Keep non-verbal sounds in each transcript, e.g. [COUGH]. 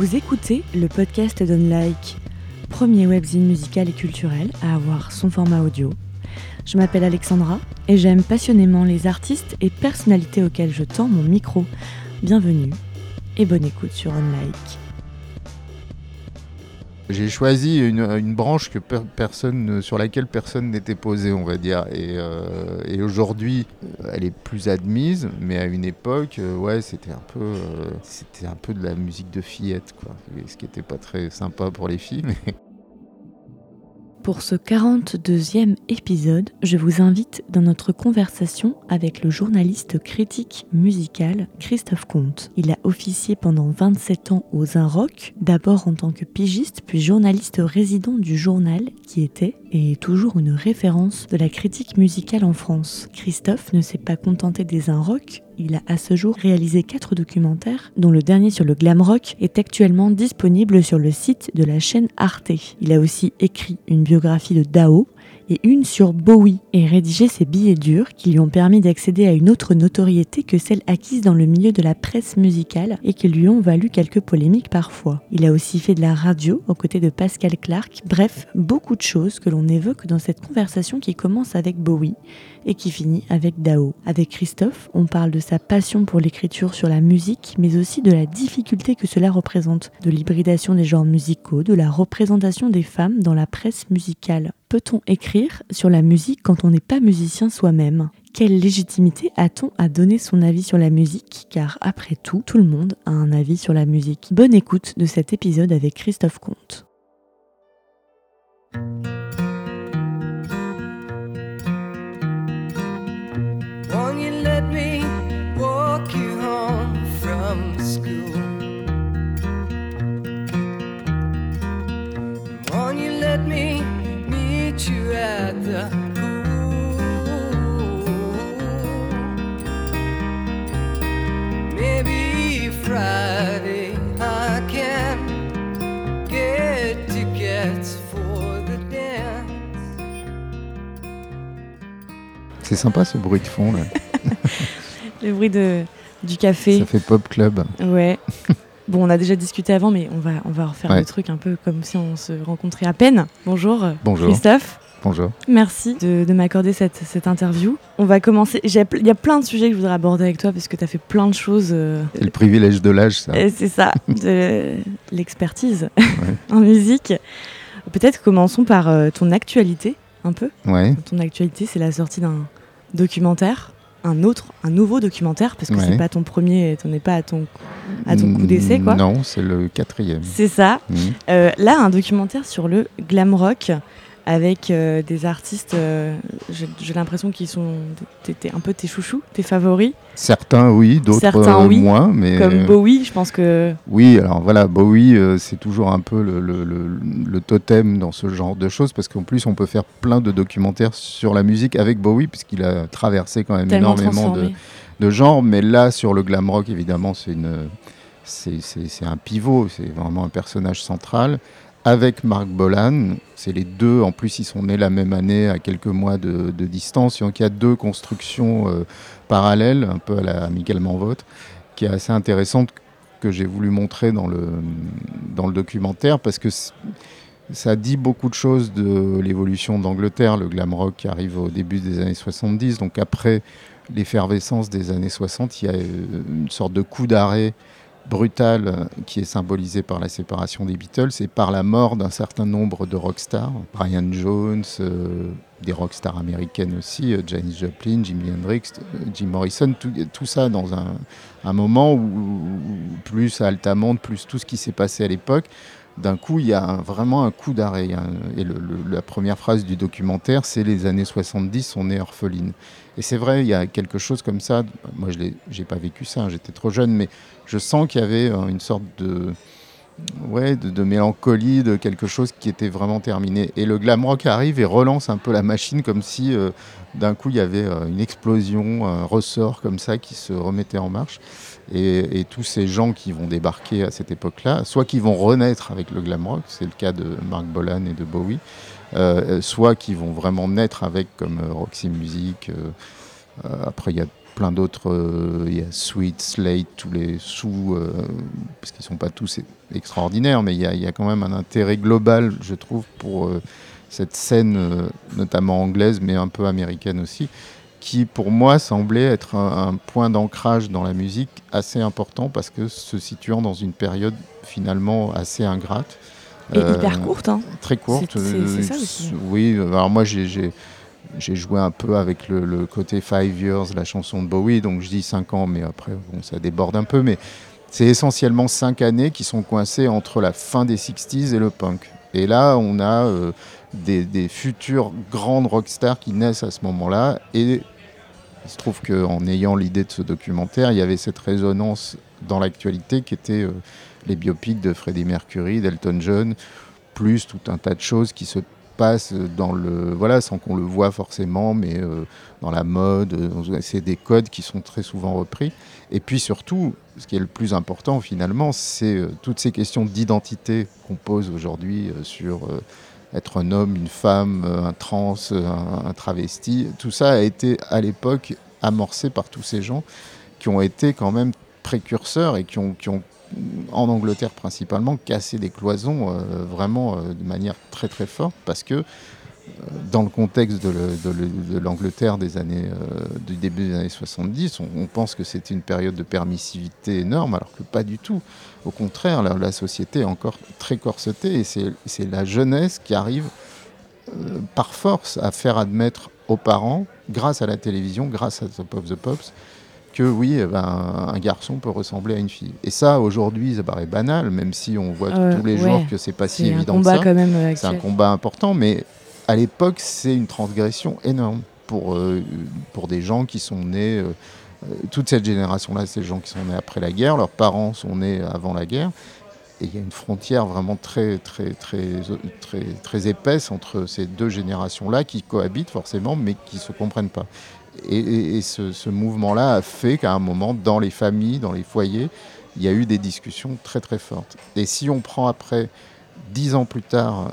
Vous écoutez le podcast d'Unlike, premier webzine musical et culturel à avoir son format audio. Je m'appelle Alexandra et j'aime passionnément les artistes et personnalités auxquelles je tends mon micro. Bienvenue et bonne écoute sur Unlike. J'ai choisi une, branche que personne, sur laquelle personne n'était posé, on va dire. Et, euh, aujourd'hui, euh, elle est plus admise, mais à une époque, euh, ouais, c'était un peu, c'était un peu de la musique de fillette, quoi. Ce qui n'était pas très sympa pour les filles. Pour ce 42e épisode, je vous invite dans notre conversation avec le journaliste critique musical Christophe Comte. Il a officié pendant 27 ans aux Un Rock, d'abord en tant que pigiste, puis journaliste résident du journal qui était et est toujours une référence de la critique musicale en France. Christophe ne s'est pas contenté des Un Rock, il a à ce jour réalisé quatre documentaires, dont le dernier sur le glam rock est actuellement disponible sur le site de la chaîne Arte. Il a aussi écrit une biographie de Dao, et une sur Bowie et rédigé ses billets durs qui lui ont permis d'accéder à une autre notoriété que celle acquise dans le milieu de la presse musicale et qui lui ont valu quelques polémiques parfois. Il a aussi fait de la radio aux côtés de Pascal Clark, bref, beaucoup de choses que l'on évoque dans cette conversation qui commence avec Bowie et qui finit avec Dao. Avec Christophe, on parle de sa passion pour l'écriture sur la musique, mais aussi de la difficulté que cela représente, de l'hybridation des genres musicaux, de la représentation des femmes dans la presse musicale. Peut-on écrire sur la musique quand on n'est pas musicien soi-même? Quelle légitimité a-t-on à donner son avis sur la musique? Car après tout, tout le monde a un avis sur la musique. Bonne écoute de cet épisode avec Christophe Comte. C'est sympa ce bruit de fond là. [LAUGHS] Le bruit de, du café. Ça fait pop club. Ouais. Bon, on a déjà discuté avant, mais on va, on va refaire le truc un peu comme si on se rencontrait à peine. Bonjour, Bonjour. Christophe. Bonjour. Merci de, m'accorder cette, cette, interview. On va commencer. Il y a plein de sujets que je voudrais aborder avec toi parce que tu as fait plein de choses. Euh, c'est le privilège de l'âge, ça. C'est ça, de [LAUGHS] l'expertise [LAUGHS] en musique. Peut-être commençons par euh, ton actualité, un peu. Ouais. Ton actualité, c'est la sortie d'un documentaire un autre, un nouveau documentaire, parce que c'est pas ton premier, tu n'es pas à ton, à ton coup d'essai, quoi. Non, c'est le quatrième. C'est ça. Mmh. Euh, là, un documentaire sur le glam rock avec euh, des artistes, euh, j'ai l'impression qu'ils sont t'es un peu tes chouchous, tes favoris. Certains oui, d'autres euh, moins. Mais comme Bowie, je pense que. Oui, alors voilà, Bowie, c'est toujours un peu le, le, le, totem dans ce genre de choses parce qu'en plus on peut faire plein de documentaires sur la musique avec Bowie puisqu'il a traversé quand même énormément de, de genres. Mais là, sur le glam rock, évidemment, c'est une c'est un pivot, c'est vraiment un personnage central avec Marc Bolan. C'est les deux, en plus ils sont nés la même année à quelques mois de, distance. Donc il y a deux constructions euh, parallèles, un peu à la amicalement vote, qui est assez intéressante que j'ai voulu montrer dans le, dans le documentaire parce que ça dit beaucoup de choses de l'évolution d'Angleterre, le glam rock qui arrive au début des années 70. Donc après l'effervescence des années 60, il y a euh, une sorte de coup d'arrêt brutale euh, qui est symbolisée par la séparation des Beatles et par la mort d'un certain nombre de rockstars, Brian Jones, euh, des rockstars américaines aussi, euh, Janis Joplin, Jimi Hendrix, Jim Morrison, tout, ça dans un, moment où, plus Altamont, plus tout ce qui s'est passé à l'époque, d'un coup, il y a vraiment un coup d'arrêt. Et la première phrase du documentaire, c'est les années 70, on est orpheline. Et c'est vrai, il y a quelque chose comme ça. Moi, je n'ai pas vécu ça, hein, j'étais trop jeune, mais je sens qu'il y avait euh, une sorte de, ouais, de, mélancolie, de quelque chose qui était vraiment terminé. Et le glam rock arrive et relance un peu la machine comme si euh, d'un coup il y avait euh, une explosion, un ressort comme ça qui se remettait en marche. Et, tous ces gens qui vont débarquer à cette époque-là, soit qui vont renaître avec le glam rock, c'est le cas de Mark Bolan et de Bowie, soit qui vont vraiment naître avec comme Roxy Music. après, il y a plein d'autres. Il y a Sweet, Slate, tous les sous, parce qu'ils ne sont pas tous extraordinaires, mais il y, a, y, a, quand même un intérêt global, je trouve, pour cette scène, notamment anglaise, mais un peu américaine aussi, qui pour moi semblait être un, point d'ancrage dans la musique assez important parce que se situant dans une période finalement assez ingrate. Et hyper euh, courte. Hein. Très courte. C'est ça aussi. Oui, alors moi j'ai joué un peu avec le, côté Five Years, la chanson de Bowie, donc je dis 5 ans, mais après bon, ça déborde un peu. Mais c'est essentiellement 5 années qui sont coincées entre la fin des 60s et le punk. Et là, on a euh, des, futures grandes rockstars qui naissent à ce moment-là. Et il se trouve qu'en ayant l'idée de ce documentaire, il y avait cette résonance dans l'actualité qui était euh, les biopics de Freddie Mercury, d'Elton John, plus tout un tas de choses qui se passent dans le voilà sans qu'on le voit forcément, mais euh, dans la mode, c'est des codes qui sont très souvent repris. Et puis surtout, ce qui est le plus important finalement, c'est toutes ces questions d'identité qu'on pose aujourd'hui sur être un homme, une femme, euh, un trans, euh, un, travesti. Tout ça a été à l'époque amorcé par tous ces gens qui ont été quand même précurseurs et qui ont en Angleterre principalement, cassé des cloisons euh, vraiment de manière très très forte parce que dans le contexte de l'Angleterre des années, du début des années 70, on, pense que c'était une période de permissivité énorme, alors que pas du tout. Au contraire, la, société est encore très corsetée et c'est la jeunesse qui arrive euh, par force à faire admettre aux parents, grâce à la télévision, grâce à Top of the Pops, que oui, eh ben, un garçon peut ressembler à une fille. Et ça, aujourd'hui, ça paraît banal, même si on voit tous les jours que c'est pas si évident que ça. Euh, c'est un combat important, mais à l'époque, c'est une transgression énorme pour, euh, pour des gens qui sont nés euh, toute cette génération-là, c'est des gens qui sont nés après la guerre, leurs parents sont nés avant la guerre. Et il y a une frontière vraiment très, très, très, très, très épaisse entre ces deux générations-là qui cohabitent forcément, mais qui ne se comprennent pas. Et, ce, mouvement-là a fait qu'à un moment, dans les familles, dans les foyers, il y a eu des discussions très très fortes. Et si on prend après, dix ans plus tard,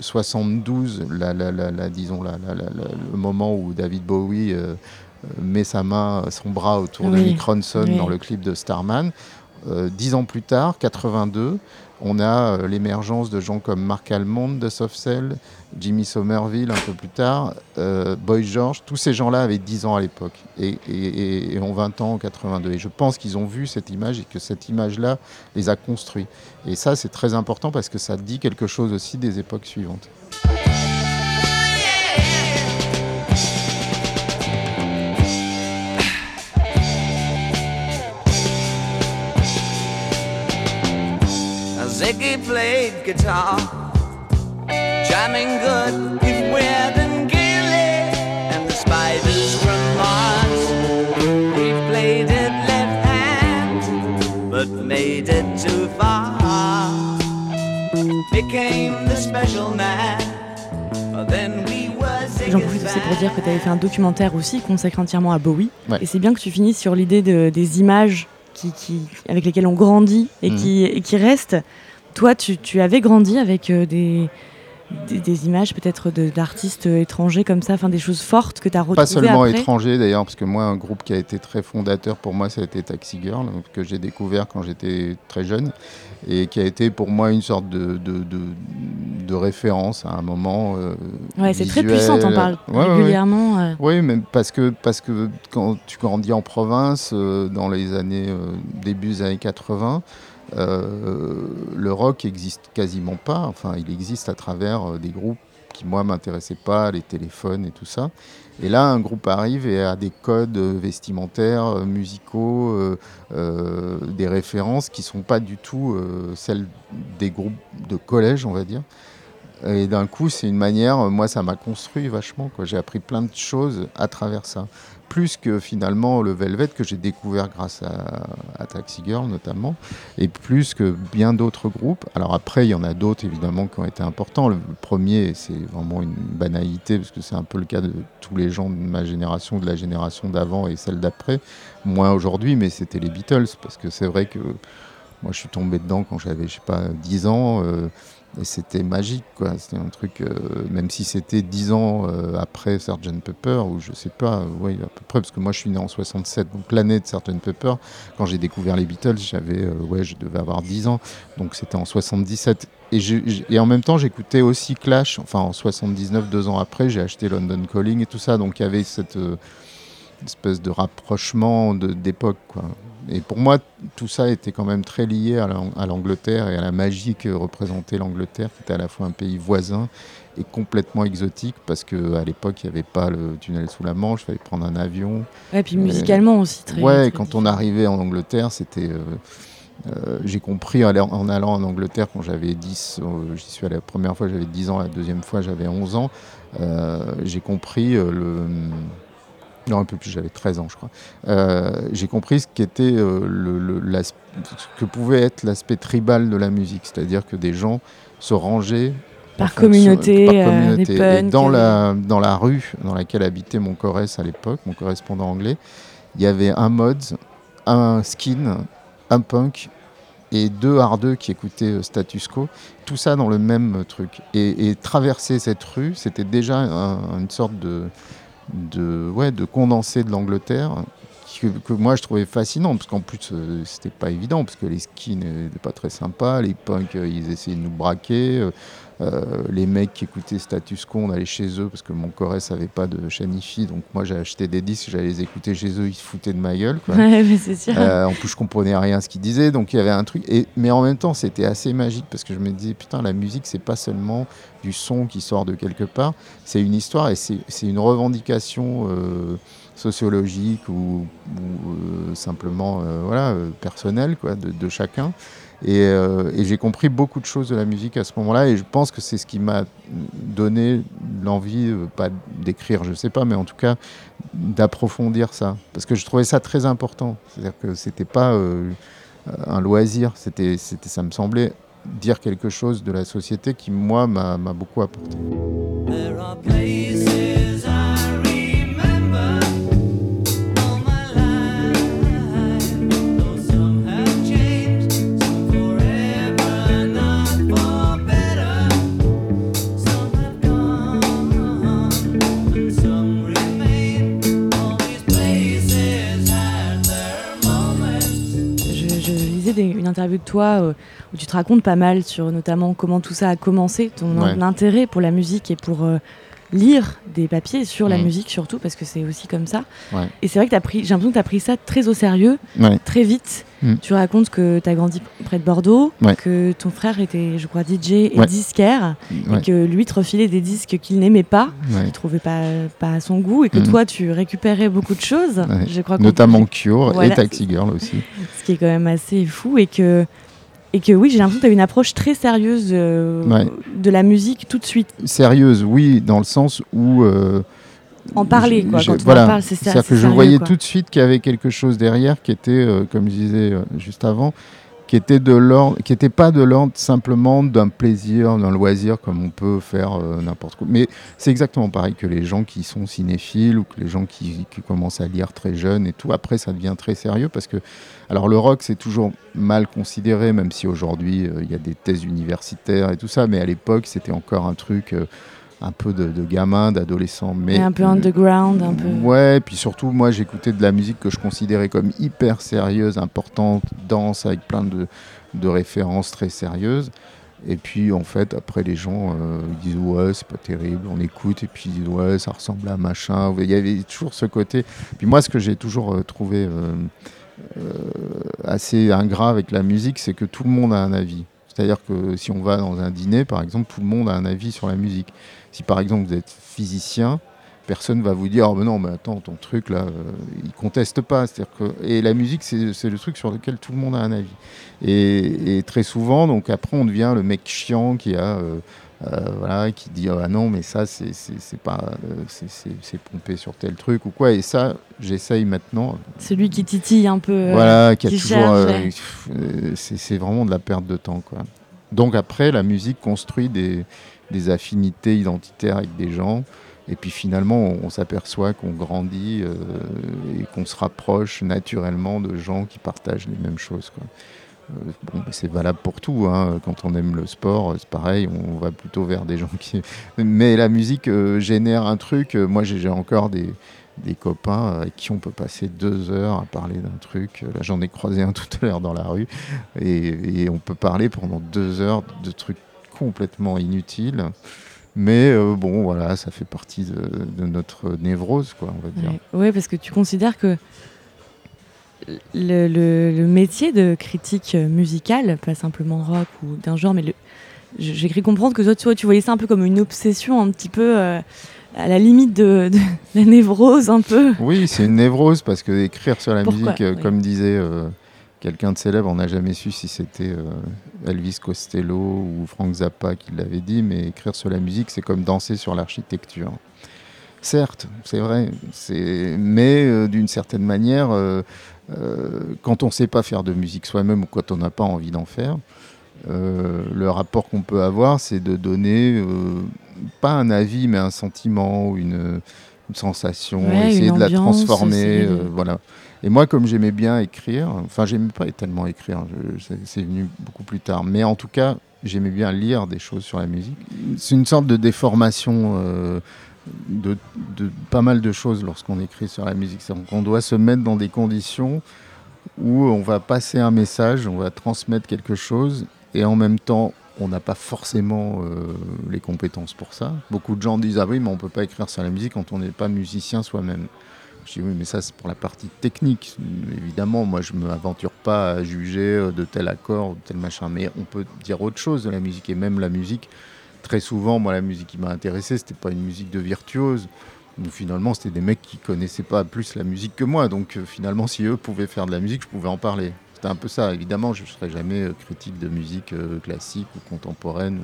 72, euh, la, la, disons le moment où David Bowie euh, met sa main, son bras autour de Mick Ronson dans le clip de Starman. Euh, dix ans plus tard, 82, on a euh, l'émergence de gens comme Mark Almond de Soft Cell, Jimmy Somerville un peu plus tard, euh, Boy George. Tous ces gens-là avaient 10 ans à l'époque et, et, ont 20 ans en 82. Et je pense qu'ils ont vu cette image et que cette image-là les a construits. Et ça, c'est très important parce que ça dit quelque chose aussi des époques suivantes. Ziggy played guitar, jamming good with Weird and Gilly, and the spiders from Mars. We played it left hand, but made it too far. Became the special man. Then we J'en profite aussi pour dire que tu avais fait un documentaire aussi consacré entièrement à Bowie. Ouais. Et c'est bien que tu finisses sur l'idée de, des images qui, qui, avec lesquelles on grandit et, mmh. qui, et qui restent. Toi, tu, avais grandi avec euh, des, des, images peut-être d'artistes étrangers comme ça, enfin des choses fortes que tu as retrouvées Pas seulement étrangers d'ailleurs, parce que moi, un groupe qui a été très fondateur pour moi, ça a été Taxi Girl, que j'ai découvert quand j'étais très jeune, et qui a été pour moi une sorte de, de, de, référence à un moment. Euh, ouais, c'est très puissant, t'en parles régulièrement. Euh. Oui, mais parce que, parce que quand tu grandis en province, dans les années, début des années 80, euh, le rock existe quasiment pas. Enfin, il existe à travers euh, des groupes qui, moi, m'intéressaient pas, les téléphones et tout ça. Et là, un groupe arrive et a des codes vestimentaires, euh, musicaux, des références qui sont pas du tout celles des groupes de collège, on va dire. Et d'un coup, c'est une manière, moi, ça m'a construit vachement. J'ai appris plein de choses à travers ça plus que finalement le Velvet que j'ai découvert grâce à, Taxi Girl notamment, et plus que bien d'autres groupes. Alors après, il y en a d'autres évidemment qui ont été importants. Le premier, c'est vraiment une banalité, parce que c'est un peu le cas de tous les gens de ma génération, de la génération d'avant et celle d'après. Moins aujourd'hui, mais c'était les Beatles, parce que c'est vrai que moi, je suis tombé dedans quand j'avais, je sais pas, 10 ans. Et c'était magique, quoi. C'était un truc, euh, même si c'était dix ans euh, après Sgt Pepper, ou je sais pas, oui, à peu près, parce que moi je suis né en 67, donc l'année de Sgt Pepper, quand j'ai découvert les Beatles, j'avais, euh, ouais, je devais avoir 10 ans, donc c'était en 77. Et, et en même temps, j'écoutais aussi Clash, enfin en 79, deux ans après, j'ai acheté London Calling et tout ça, donc il y avait cette espèce de rapprochement d'époque, quoi. Et pour moi, tout ça était quand même très lié à l'Angleterre et à la magie que représentait l'Angleterre, qui était à la fois un pays voisin et complètement exotique, parce qu'à l'époque, il n'y avait pas le tunnel sous la Manche, il fallait prendre un avion. Et puis musicalement aussi très. Ouais, quand on arrivait en Angleterre, c'était. Euh, euh, j'ai compris en allant en Angleterre quand j'avais 10, euh, j'y suis allé la première fois, j'avais 10 ans, la deuxième fois, j'avais 11 ans. j'ai compris le non, un peu plus, j'avais 13 ans, je crois. Euh, j'ai compris ce, qu'était, euh, le, ce que pouvait être l'aspect tribal de la musique, c'est-à-dire que des gens se rangeaient par communauté, par euh, et dans la, dans la rue dans laquelle habitait mon Corrèze à l'époque, mon correspondant anglais, il y avait un mod, un skin, un punk et deux hardeux qui écoutaient Status Quo, tout ça dans le même truc. Et, traverser cette rue, c'était déjà une sorte de, de, ouais, de condenser de l'Angleterre que, moi je trouvais fascinant parce qu'en plus euh, c'était pas évident parce que les skis n'étaient pas très sympas, les punks euh, ils essayaient de nous braquer, euh, les mecs qui écoutaient Status Quo, on allait chez eux parce que mon Corrèze n'avait pas de chaîne donc moi j'ai acheté des disques, j'allais les écouter chez eux, ils se foutaient de ma gueule. [LAUGHS] Euh, en plus, je comprenais rien à ce qu'ils disaient, donc il y avait un truc. Et, mais en même temps, c'était assez magique parce que je me disais, putain, la musique, c'est pas seulement du son qui sort de quelque part, c'est une histoire et c'est une revendication. Euh, sociologique ou, simplement voilà, personnelle quoi, de chacun. Euh, et, j'ai compris beaucoup de choses de la musique à ce moment-là. Et je pense que c'est ce qui m'a donné l'envie, euh, pas d'écrire, je sais pas, mais en tout cas d'approfondir ça. Parce que je trouvais ça très important. C'est-à-dire que c'était pas euh, un loisir, c'était, ça me semblait dire quelque chose de la société qui, moi, m'a beaucoup apporté. Interview de toi euh, où tu te racontes pas mal sur notamment comment tout ça a commencé, ton intérêt pour la musique et pour euh, lire des papiers sur la mm. musique surtout parce que c'est aussi comme ça. Et c'est vrai que as pris, j'ai l'impression que tu as pris ça très au sérieux, très vite. Mm. Tu racontes que tu as grandi près de Bordeaux, que ton frère était, je crois, DJ et disquaire, et que lui te refilait des disques qu'il n'aimait pas, qu'il trouvait pas, pas à son goût, et que mm. toi tu récupérais beaucoup de choses. Je crois Notamment Cure et Taxi Girl aussi. [LAUGHS] Ce qui est quand même assez fou et que et que oui, j'ai l'impression que tu as une approche très sérieuse euh, de la musique tout de suite. Sérieuse, oui, dans le sens où. Euh, en parler, quoi. Quand voilà. on parle, c'est C'est-à-dire que je voyais tout de suite qu'il y avait quelque chose derrière qui était, euh, comme je disais juste avant, qui n'était pas de l'ordre simplement d'un plaisir, d'un loisir comme on peut faire euh, n'importe quoi. Mais c'est exactement pareil que les gens qui sont cinéphiles ou que les gens qui, qui, commencent à lire très jeunes et tout. Après, ça devient très sérieux parce que, alors le rock, c'est toujours mal considéré, même si aujourd'hui euh, il y a des thèses universitaires et tout ça, mais à l'époque, c'était encore un truc. Euh, un peu de, de gamin, d'adolescent. Mais un peu underground, un peu. Ouais, puis surtout, moi, j'écoutais de la musique que je considérais comme hyper sérieuse, importante, dense, avec plein de, de références très sérieuses. Et puis, en fait, après, les gens euh, disent Ouais, c'est pas terrible, on écoute, et puis ils disent Ouais, ça ressemble à machin. Il y avait toujours ce côté. Puis moi, ce que j'ai toujours euh, trouvé euh, assez ingrat avec la musique, c'est que tout le monde a un avis. C'est-à-dire que si on va dans un dîner, par exemple, tout le monde a un avis sur la musique. Si par exemple vous êtes physicien, personne va vous dire oh, non mais attends ton truc là euh, il conteste pas. Que et la musique c'est le truc sur lequel tout le monde a un avis. Et, très souvent donc après on devient le mec chiant qui a euh, euh, voilà qui dit ah non mais ça c'est pas c'est pompé sur tel truc ou quoi. Et ça j'essaye maintenant. Celui qui titille un peu voilà qui, a toujours c'est vraiment de la perte de temps quoi. Donc après la musique construit des des affinités identitaires avec des gens. Et puis finalement, on, s'aperçoit qu'on grandit euh, et qu'on se rapproche naturellement de gens qui partagent les mêmes choses. Bon, bah, c'est valable pour tout. Hein. Quand on aime le sport, c'est pareil, on va plutôt vers des gens qui. [LAUGHS] Mais la musique génère un truc. Moi, j'ai encore des, copains avec qui on peut passer deux heures à parler d'un truc. Là, j'en ai croisé un [LAUGHS] tout à l'heure dans la rue. Et, on peut parler pendant deux heures de trucs complètement inutiles. Mais euh, bon, voilà, ça fait partie de, notre névrose, quoi, on va dire. Oui, parce que tu considères que le, métier de critique musicale, pas simplement rock ou d'un genre, mais j'ai cru comprendre que toi, tu, vois, tu voyais ça un peu comme une obsession, un petit peu. Euh, à la limite de, la névrose un peu. Oui, c'est une névrose parce que écrire sur la musique, euh, comme disait quelqu'un de célèbre, on n'a jamais su si c'était euh, Elvis Costello ou Frank Zappa qui l'avait dit, mais écrire sur la musique, c'est comme danser sur l'architecture. Certes, c'est vrai, mais d'une certaine manière, quand on ne sait pas faire de musique soi-même ou quand on n'a pas envie d'en faire, le rapport qu'on peut avoir, c'est de donner pas un avis, mais un sentiment ou une, sensation, essayer de la transformer. Euh, voilà. Et moi, comme j'aimais bien écrire, enfin, j'aimais pas tellement écrire, c'est venu beaucoup plus tard, mais en tout cas, j'aimais bien lire des choses sur la musique. C'est une sorte de déformation euh, de, pas mal de choses lorsqu'on écrit sur la musique. Donc, on doit se mettre dans des conditions où on va passer un message, on va transmettre quelque chose, et en même temps, on n'a pas forcément euh, les compétences pour ça. Beaucoup de gens disent Ah oui, mais on ne peut pas écrire sur la musique quand on n'est pas musicien soi-même. Je dis Oui, mais ça, c'est pour la partie technique. Évidemment, moi, je ne m'aventure pas à juger euh, de tel accord ou de tel machin. Mais on peut dire autre chose de la musique. Et même la musique, très souvent, moi, la musique qui m'a intéressé, c'était pas une musique de virtuose. Finalement, c'était des mecs qui connaissaient pas plus la musique que moi. Donc, euh, finalement, si eux pouvaient faire de la musique, je pouvais en parler. C'était un peu ça. Évidemment, je ne serais jamais euh, critique de musique euh, classique ou contemporaine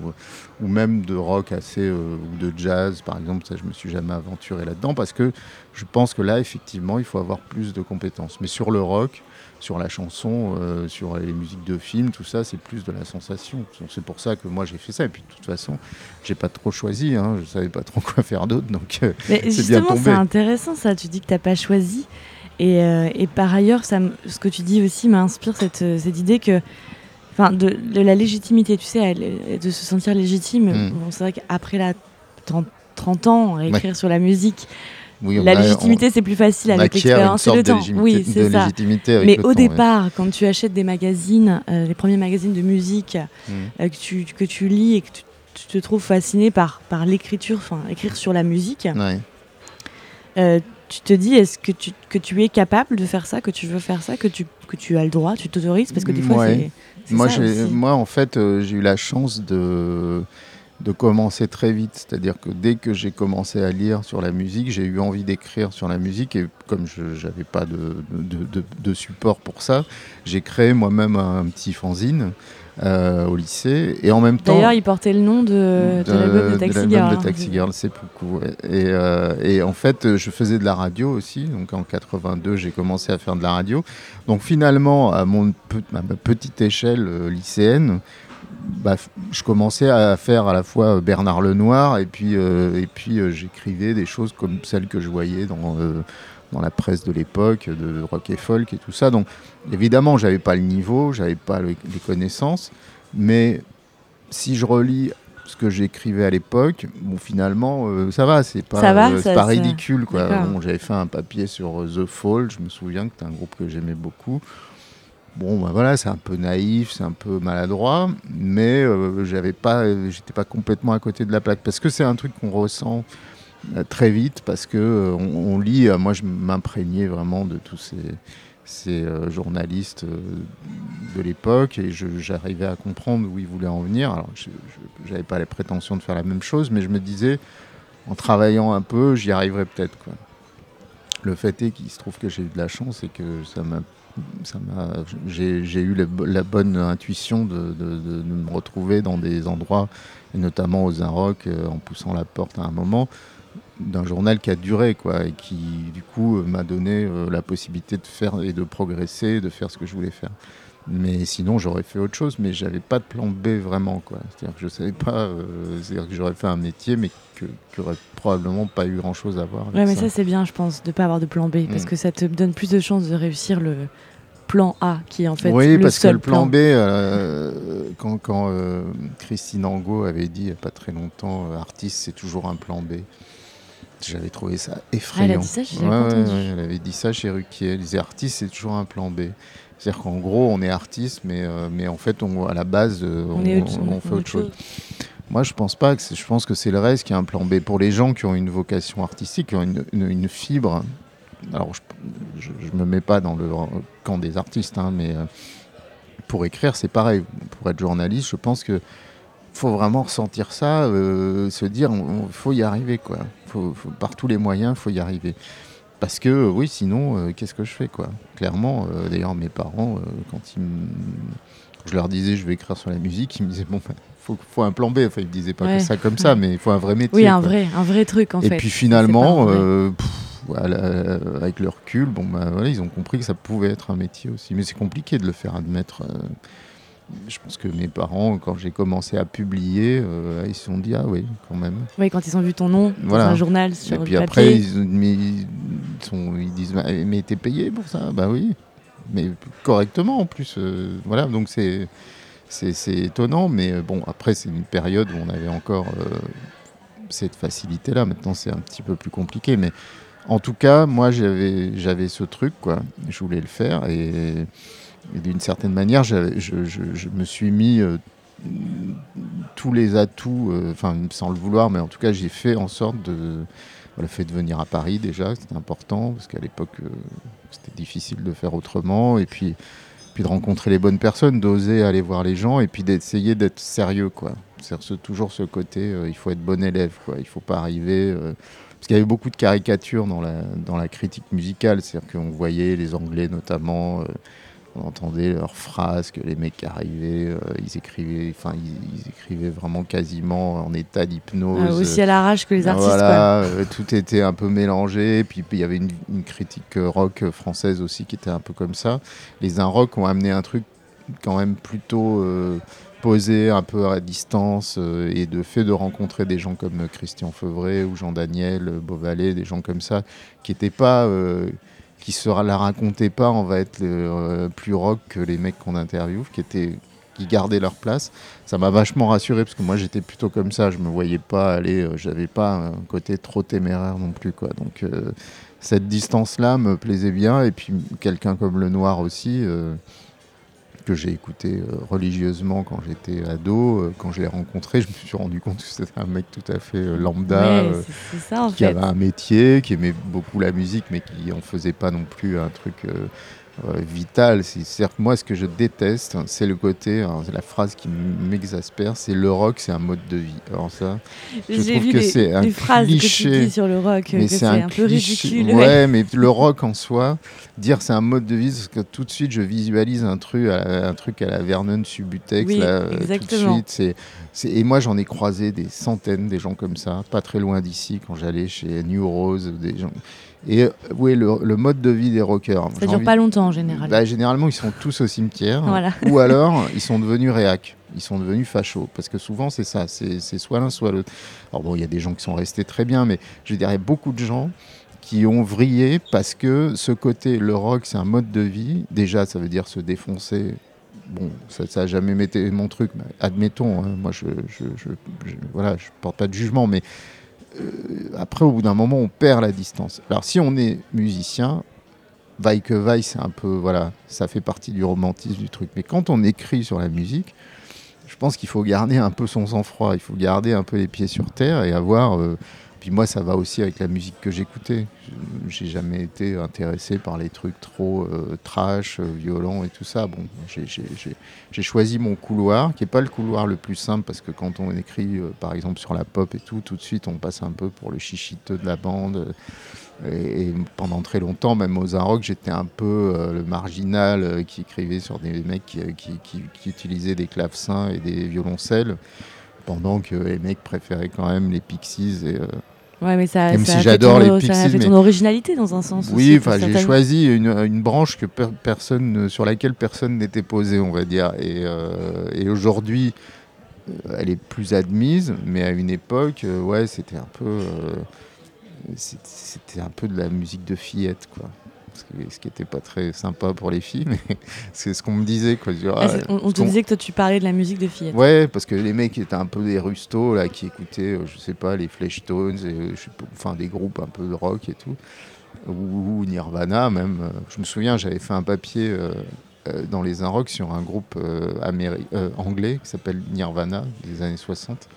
ou, même de rock assez euh, ou de jazz, par exemple. Ça, je me suis jamais aventuré là-dedans parce que je pense que là, effectivement, il faut avoir plus de compétences. Mais sur le rock, sur la chanson, sur les musiques de film, tout ça, c'est plus de la sensation. C'est pour ça que moi j'ai fait ça. Et puis de toute façon, j'ai pas trop choisi. Hein. Je savais pas trop [LAUGHS] quoi faire d'autre, donc c'est bien tombé. C'est intéressant ça. Tu dis que tu n'as pas choisi. Euh, et, par ailleurs, ça, ce que tu dis aussi m'inspire cette, euh, cette idée que, enfin, de, la légitimité, tu sais, de se sentir légitime. Mm. Bon, c'est vrai qu'après la 30, ans à écrire sur la musique, la légitimité, c'est plus facile avec l'expérience et le temps. Oui, c'est ça. Mais au départ, quand tu achètes des magazines, euh, les premiers magazines de musique mm. que, tu, que tu lis et que tu, te trouves fasciné par, par l'écriture, enfin, écrire sur la musique, tu te dis est-ce que tu, que tu es capable de faire ça, que tu veux faire ça, que tu, que tu as le droit, tu t'autorises? Parce que des fois, c'est. Moi, moi, en fait, euh, j'ai eu la chance de, de commencer très vite. C'est-à-dire que dès que j'ai commencé à lire sur la musique, j'ai eu envie d'écrire sur la musique. Et comme je n'avais pas de, de, de, support pour ça, j'ai créé moi-même un petit fanzine euh, au lycée. Et en même temps. D'ailleurs, il portait le nom de, de, l'album de Taxi Girl. de Taxi Girl, c'est beaucoup. Et, euh, et, en fait, je faisais de la radio aussi. Donc en 82, j'ai commencé à faire de la radio. Donc finalement, à, mon, ma petite échelle euh, lycéenne, bah, je commençais à faire à la fois Bernard Lenoir et puis, et puis j'écrivais des choses comme celles que je voyais dans dans la presse de l'époque, de rock et folk et tout ça. Donc évidemment, j'avais pas le niveau, j'avais pas les connaissances, mais si je relis ce que j'écrivais à l'époque, bon finalement euh, ça va, c'est pas, euh, pas ridicule quoi. Bon, j'avais fait un papier sur euh, The Fall, je me souviens que c'est un groupe que j'aimais beaucoup. Bon, ben voilà, c'est un peu naïf, c'est un peu maladroit, mais j'avais pas, j'étais pas complètement à côté de la plaque parce que c'est un truc qu'on ressent très vite parce que euh, on, lit. Moi, je m'imprégnais vraiment de tous ces, ces journalistes de l'époque et j'arrivais à comprendre où ils voulaient en venir. Alors, je n'avais pas les prétentions de faire la même chose, mais je me disais, en travaillant un peu, j'y arriverais peut-être. Le fait est qu'il se trouve que j'ai eu de la chance et que ça m'a j'ai eu la, bonne intuition de, me retrouver dans des endroits, et notamment aux Inrock, en poussant la porte à un moment, d'un journal qui a duré, quoi, et qui, du coup, euh, m'a donné euh, la possibilité de faire et de progresser, de faire ce que je voulais faire. Mais sinon, j'aurais fait autre chose, mais j'avais pas de plan B vraiment, quoi. C'est-à-dire que je savais pas, euh, c'est-à-dire que j'aurais fait un métier, mais que, qui aurait probablement pas eu grand-chose à voir. Ouais, mais ça, c'est bien, je pense, de pas avoir de plan B, parce mm. que ça te donne plus de chances de réussir le, plan A qui est en fait oui, le parce seul que le plan, B, euh, quand, quand euh, Christine Angot avait dit il n'y a pas très longtemps, artiste c'est toujours un plan B. J'avais trouvé ça effrayant. elle a dit ça, ouais, Elle avait dit ça chez Ruquier. Elle disait artiste c'est toujours un plan B. C'est-à-dire qu'en gros on est artiste, mais, mais en fait on, à la base on, on, fait autre chose. Moi, je pense pas que je pense que c'est le reste qui a un plan B. Pour les gens qui ont une vocation artistique, qui ont une, une fibre alors je ne me mets pas dans le camp des artistes, hein, mais euh, pour écrire, c'est pareil. Pour être journaliste, je pense que faut vraiment ressentir ça, euh, se dire, il faut y arriver, quoi. par tous les moyens, il faut y arriver. Parce que oui, sinon, euh, qu'est-ce que je fais, quoi? Clairement, d'ailleurs, mes parents, quand ils je leur disais, je vais écrire sur la musique, ils me disaient, bon, ben, faut, un plan B. Enfin, ils me disaient pas ça comme ça, mais il faut un vrai métier. Oui, un vrai, un vrai truc, en Et fait. Et puis finalement, euh, avec le recul, bon, bah, voilà, ils ont compris que ça pouvait être un métier aussi. Mais c'est compliqué de le faire admettre. Euh. je pense que mes parents, quand j'ai commencé à publier, euh, ils se sont dit Ah oui, quand même. Oui, quand ils ont vu ton nom dans un journal sur Et puis après, ils, sont, ils disent Mais t'es payé pour ça? Bah oui. Mais correctement en plus. voilà, donc c'est. C'est étonnant, mais bon, après, c'est une période où on avait encore cette facilité-là. Maintenant, c'est un petit peu plus compliqué, mais en tout cas, moi, j'avais, j'avais ce truc, quoi. Je voulais le faire et, d'une certaine manière, je, me suis mis euh, tous les atouts, euh, enfin, sans le vouloir, mais en tout cas, j'ai fait en sorte de. Le fait de venir à Paris, déjà, c'était important, parce qu'à l'époque, euh, c'était difficile de faire autrement. Et puis, puis de rencontrer les bonnes personnes, d'oser aller voir les gens, et puis d'essayer d'être sérieux, quoi. C'est toujours ce côté, il faut être bon élève, quoi. Il faut pas arriver parce qu'il y avait beaucoup de caricatures dans la, dans la critique musicale, c'est-à-dire qu'on voyait les Anglais notamment, on entendait leurs phrases, que les mecs arrivaient, euh, ils écrivaient, enfin ils, écrivaient vraiment quasiment en état d'hypnose. Ah, aussi à l'arrache que les artistes. Voilà, euh, tout était un peu mélangé. Puis il y avait une, une, critique rock française aussi qui était un peu comme ça. Les un rock ont amené un truc quand même plutôt poser un peu à distance euh, et de fait de rencontrer des gens comme Christian Feuvret ou Jean-Daniel Beauvalet, des gens comme ça, qui étaient pas, euh, qui se la racontaient pas, on va être euh, plus rock que les mecs qu'on interviewe, qui étaient qui gardaient leur place. Ça m'a vachement rassuré parce que moi j'étais plutôt comme ça, je me voyais pas aller, j'avais pas un côté trop téméraire non plus quoi. Donc cette distance là me plaisait bien et puis quelqu'un comme le Noir aussi que j'ai écouté euh, religieusement quand j'étais ado. Euh, quand je l'ai rencontré, je me suis rendu compte que c'était un mec tout à fait euh, lambda, qui avait un métier, qui aimait beaucoup la musique, mais qui en faisait pas non plus un truc vital. C'est-à-dire que moi, ce que je déteste, c'est le côté, hein, la phrase qui m'exaspère, c'est le rock, c'est un mode de vie. Alors ça, je trouve que c'est un cliché. Sur le rock, mais c'est un, peu ridicule. Ouais, mais le rock en soi, dire c'est un mode de vie, parce que tout de suite, je visualise un truc, un truc à la Vernon Subutex. Oui, là. Tout de suite, et moi, j'en ai croisé des centaines, des gens comme ça, pas très loin d'ici, quand j'allais chez New Rose, des gens. Et euh, oui, le, mode de vie des rockers. Ça dure pas longtemps en général. Bah, généralement, ils sont tous au cimetière. [LAUGHS] Ou alors, ils sont devenus réac. Ils sont devenus fachos. Parce que souvent, c'est ça. C'est soit l'un, soit l'autre. Alors bon, il y a des gens qui sont restés très bien, mais je dirais beaucoup de gens qui ont vrillé parce que ce côté, le rock, c'est un mode de vie. Déjà, ça veut dire se défoncer bon, ça n'a jamais été mon truc, mais admettons, hein, moi je, je, voilà, je porte pas de jugement, mais euh, après, au bout d'un moment, on perd la distance. Alors, si on est musicien, vaille que vaille, un peu, voilà, ça fait partie du romantisme du truc. Mais quand on écrit sur la musique, je pense qu'il faut garder un peu son sang-froid, il faut garder un peu les pieds sur terre et avoir euh, puis moi, ça va aussi avec la musique que j'écoutais. J'ai jamais été intéressé par les trucs trop euh, trash, euh, violents et tout ça. Bon, j'ai choisi mon couloir, qui n'est pas le couloir le plus simple, parce que quand on écrit, euh, par exemple, sur la pop et tout, tout de suite, on passe un peu pour le chichiteux de la bande. Et, pendant très longtemps, même aux rock, j'étais un peu le marginal qui écrivait sur des mecs qui utilisaient des clavecins et des violoncelles pendant que les mecs préféraient quand même les Pixies et, Ouais, mais ça, Même si j'adore les Pixies, ça a fait ton originalité dans un sens. Oui, enfin, j'ai choisi une, une, branche que personne, sur laquelle personne n'était posé, on va dire. Et, euh, et aujourd'hui, euh, elle est plus admise, mais à une époque, euh, ouais, c'était un peu, c'était un peu de la musique de fillette, quoi. Ce qui n'était pas très sympa pour les filles, mais [LAUGHS] c'est ce qu'on me disait. Quoi. Ah, on, te disait que toi, tu parlais de la musique de filles. Ouais, parce que les mecs étaient un peu des rustos, là, qui écoutaient, je sais pas, les Fleshtones, et, enfin des groupes un peu de rock et tout, ou, Nirvana même. Je me souviens, j'avais fait un papier dans les Inrocks sur un groupe anglais qui s'appelle Nirvana des années 60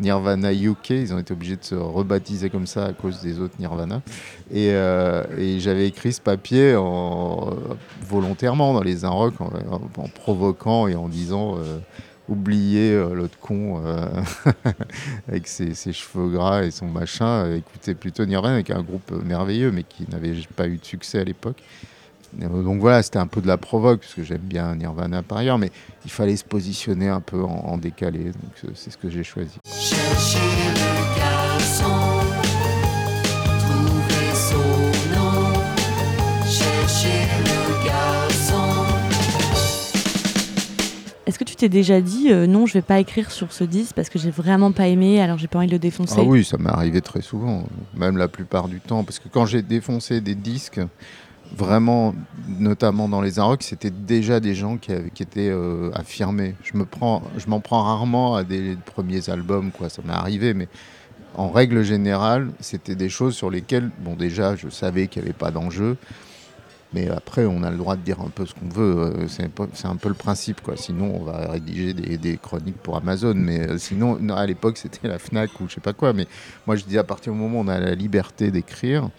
Nirvana UK. Ils ont été obligés de se rebaptiser comme ça à cause des autres Nirvana. Et, euh, j'avais écrit ce papier en, volontairement dans les Inrocks, en, en, provoquant et en disant euh, oubliez euh, l'autre con [LAUGHS] avec ses, ses, cheveux gras et son machin. écoutez plutôt Nirvana, avec un groupe merveilleux, mais qui n'avait pas eu de succès à l'époque. Euh, donc voilà, c'était un peu de la provoque, parce que j'aime bien Nirvana par ailleurs, mais il fallait se positionner un peu en, décalé, donc c'est ce que j'ai choisi. Est-ce que tu t'es déjà dit euh, non, je vais pas écrire sur ce disque parce que j'ai vraiment pas aimé, alors j'ai pas envie de le défoncer? Ah oui, ça m'est arrivé très souvent, même la plupart du temps, parce que quand j'ai défoncé des disques, vraiment, notamment dans les Arocs, c'était déjà des gens qui, qui étaient euh, affirmés. Je me prends, m'en prends rarement à des premiers albums, quoi. Ça m'est arrivé, mais en règle générale, c'était des choses sur lesquelles, bon, déjà, je savais qu'il n'y avait pas d'enjeu. Mais après, on a le droit de dire un peu ce qu'on veut. Euh, c'est un peu le principe, quoi. Sinon, on va rédiger des, chroniques pour Amazon. Mais euh, sinon, à l'époque, c'était la Fnac ou je sais pas quoi. Mais moi, je dis à partir du moment où on a la liberté d'écrire,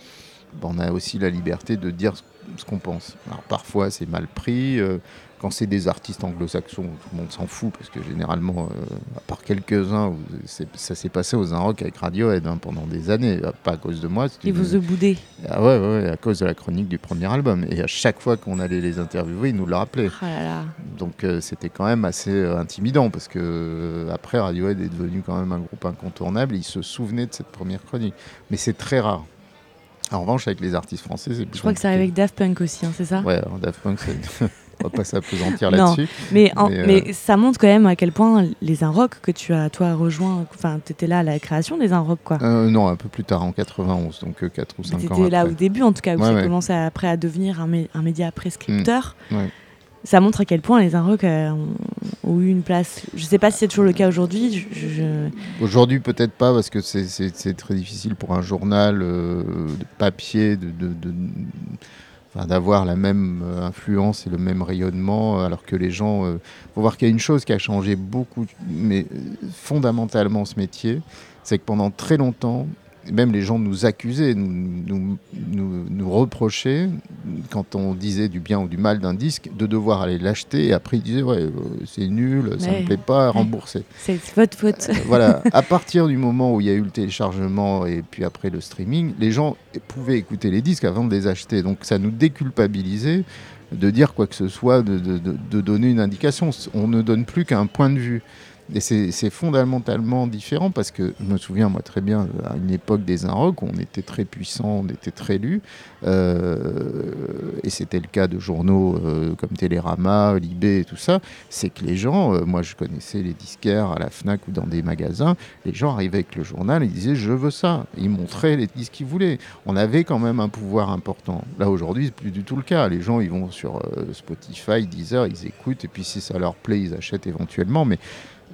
on a aussi la liberté de dire ce qu'on pense. Alors parfois c'est mal pris. Euh, quand c'est des artistes anglo-saxons, tout le monde s'en fout parce que généralement, euh, à part quelques-uns, ça s'est passé aux Inrock avec Radiohead hein, pendant des années, euh, pas à cause de moi. Ils vous boudé Ah ouais, ouais, à cause de la chronique du premier album. Et à chaque fois qu'on allait les interviewer, ils nous le rappelaient. Oh Donc c'était quand même assez intimidant parce que après Radiohead est devenu quand même un groupe incontournable. Ils se souvenaient de cette première chronique, mais c'est très rare. En revanche, avec les artistes français, c'est Je crois que ça arrive avec Daft Punk aussi, hein, c'est ça? Ouais, Daft Punk, [LAUGHS] on va pas s'apesantir là-dessus. Mais, mais, euh, ça montre quand même à quel point les Inrock que tu as, toi, rejoint, enfin, tu étais là à la création des Inrock, quoi. Euh, non, un peu plus tard, en 91, donc 4 euh, ou 5 ans Tu étais là au début, en tout cas, où ouais, ça commencé après à devenir un, un média prescripteur. Mmh, ouais ça montre à quel point les Inrocks euh, ont, eu une place. Je ne sais pas si c'est toujours le cas aujourd'hui. Aujourd'hui, peut-être pas, parce que c'est très difficile pour un journal euh, de papier d'avoir la même euh, influence et le même rayonnement, alors que les gens... Il faut voir qu'il y a une chose qui a changé beaucoup, mais fondamentalement ce métier, c'est que pendant très longtemps, même les gens nous accusaient, nous, nous, nous, reprochaient, quand on disait du bien ou du mal d'un disque, de devoir aller l'acheter. Et après, ils disaient Ouais, euh, c'est nul, ça ne me plaît pas, rembourser. C'est votre faute. Euh, voilà. À partir du moment où il y a eu le téléchargement et puis après le streaming, les gens pouvaient écouter les disques avant de les acheter. Donc ça nous déculpabilisait de dire quoi que ce soit, de, de, de donner une indication. On ne donne plus qu'un point de vue. Et c'est fondamentalement différent parce que je me souviens, moi, très bien, à une époque des Inrocks, on était très puissant, on était très lu. Euh, et c'était le cas de journaux euh, comme Télérama, Libé et tout ça. C'est que les gens, euh, moi, je connaissais les disquaires à la Fnac ou dans des magasins, les gens arrivaient avec le journal et ils disaient Je veux ça. Ils montraient les disques qu'ils voulaient. On avait quand même un pouvoir important. Là, aujourd'hui, c'est plus du tout le cas. Les gens, ils vont sur Spotify, Deezer, ils écoutent et puis si ça leur plaît, ils achètent éventuellement. Mais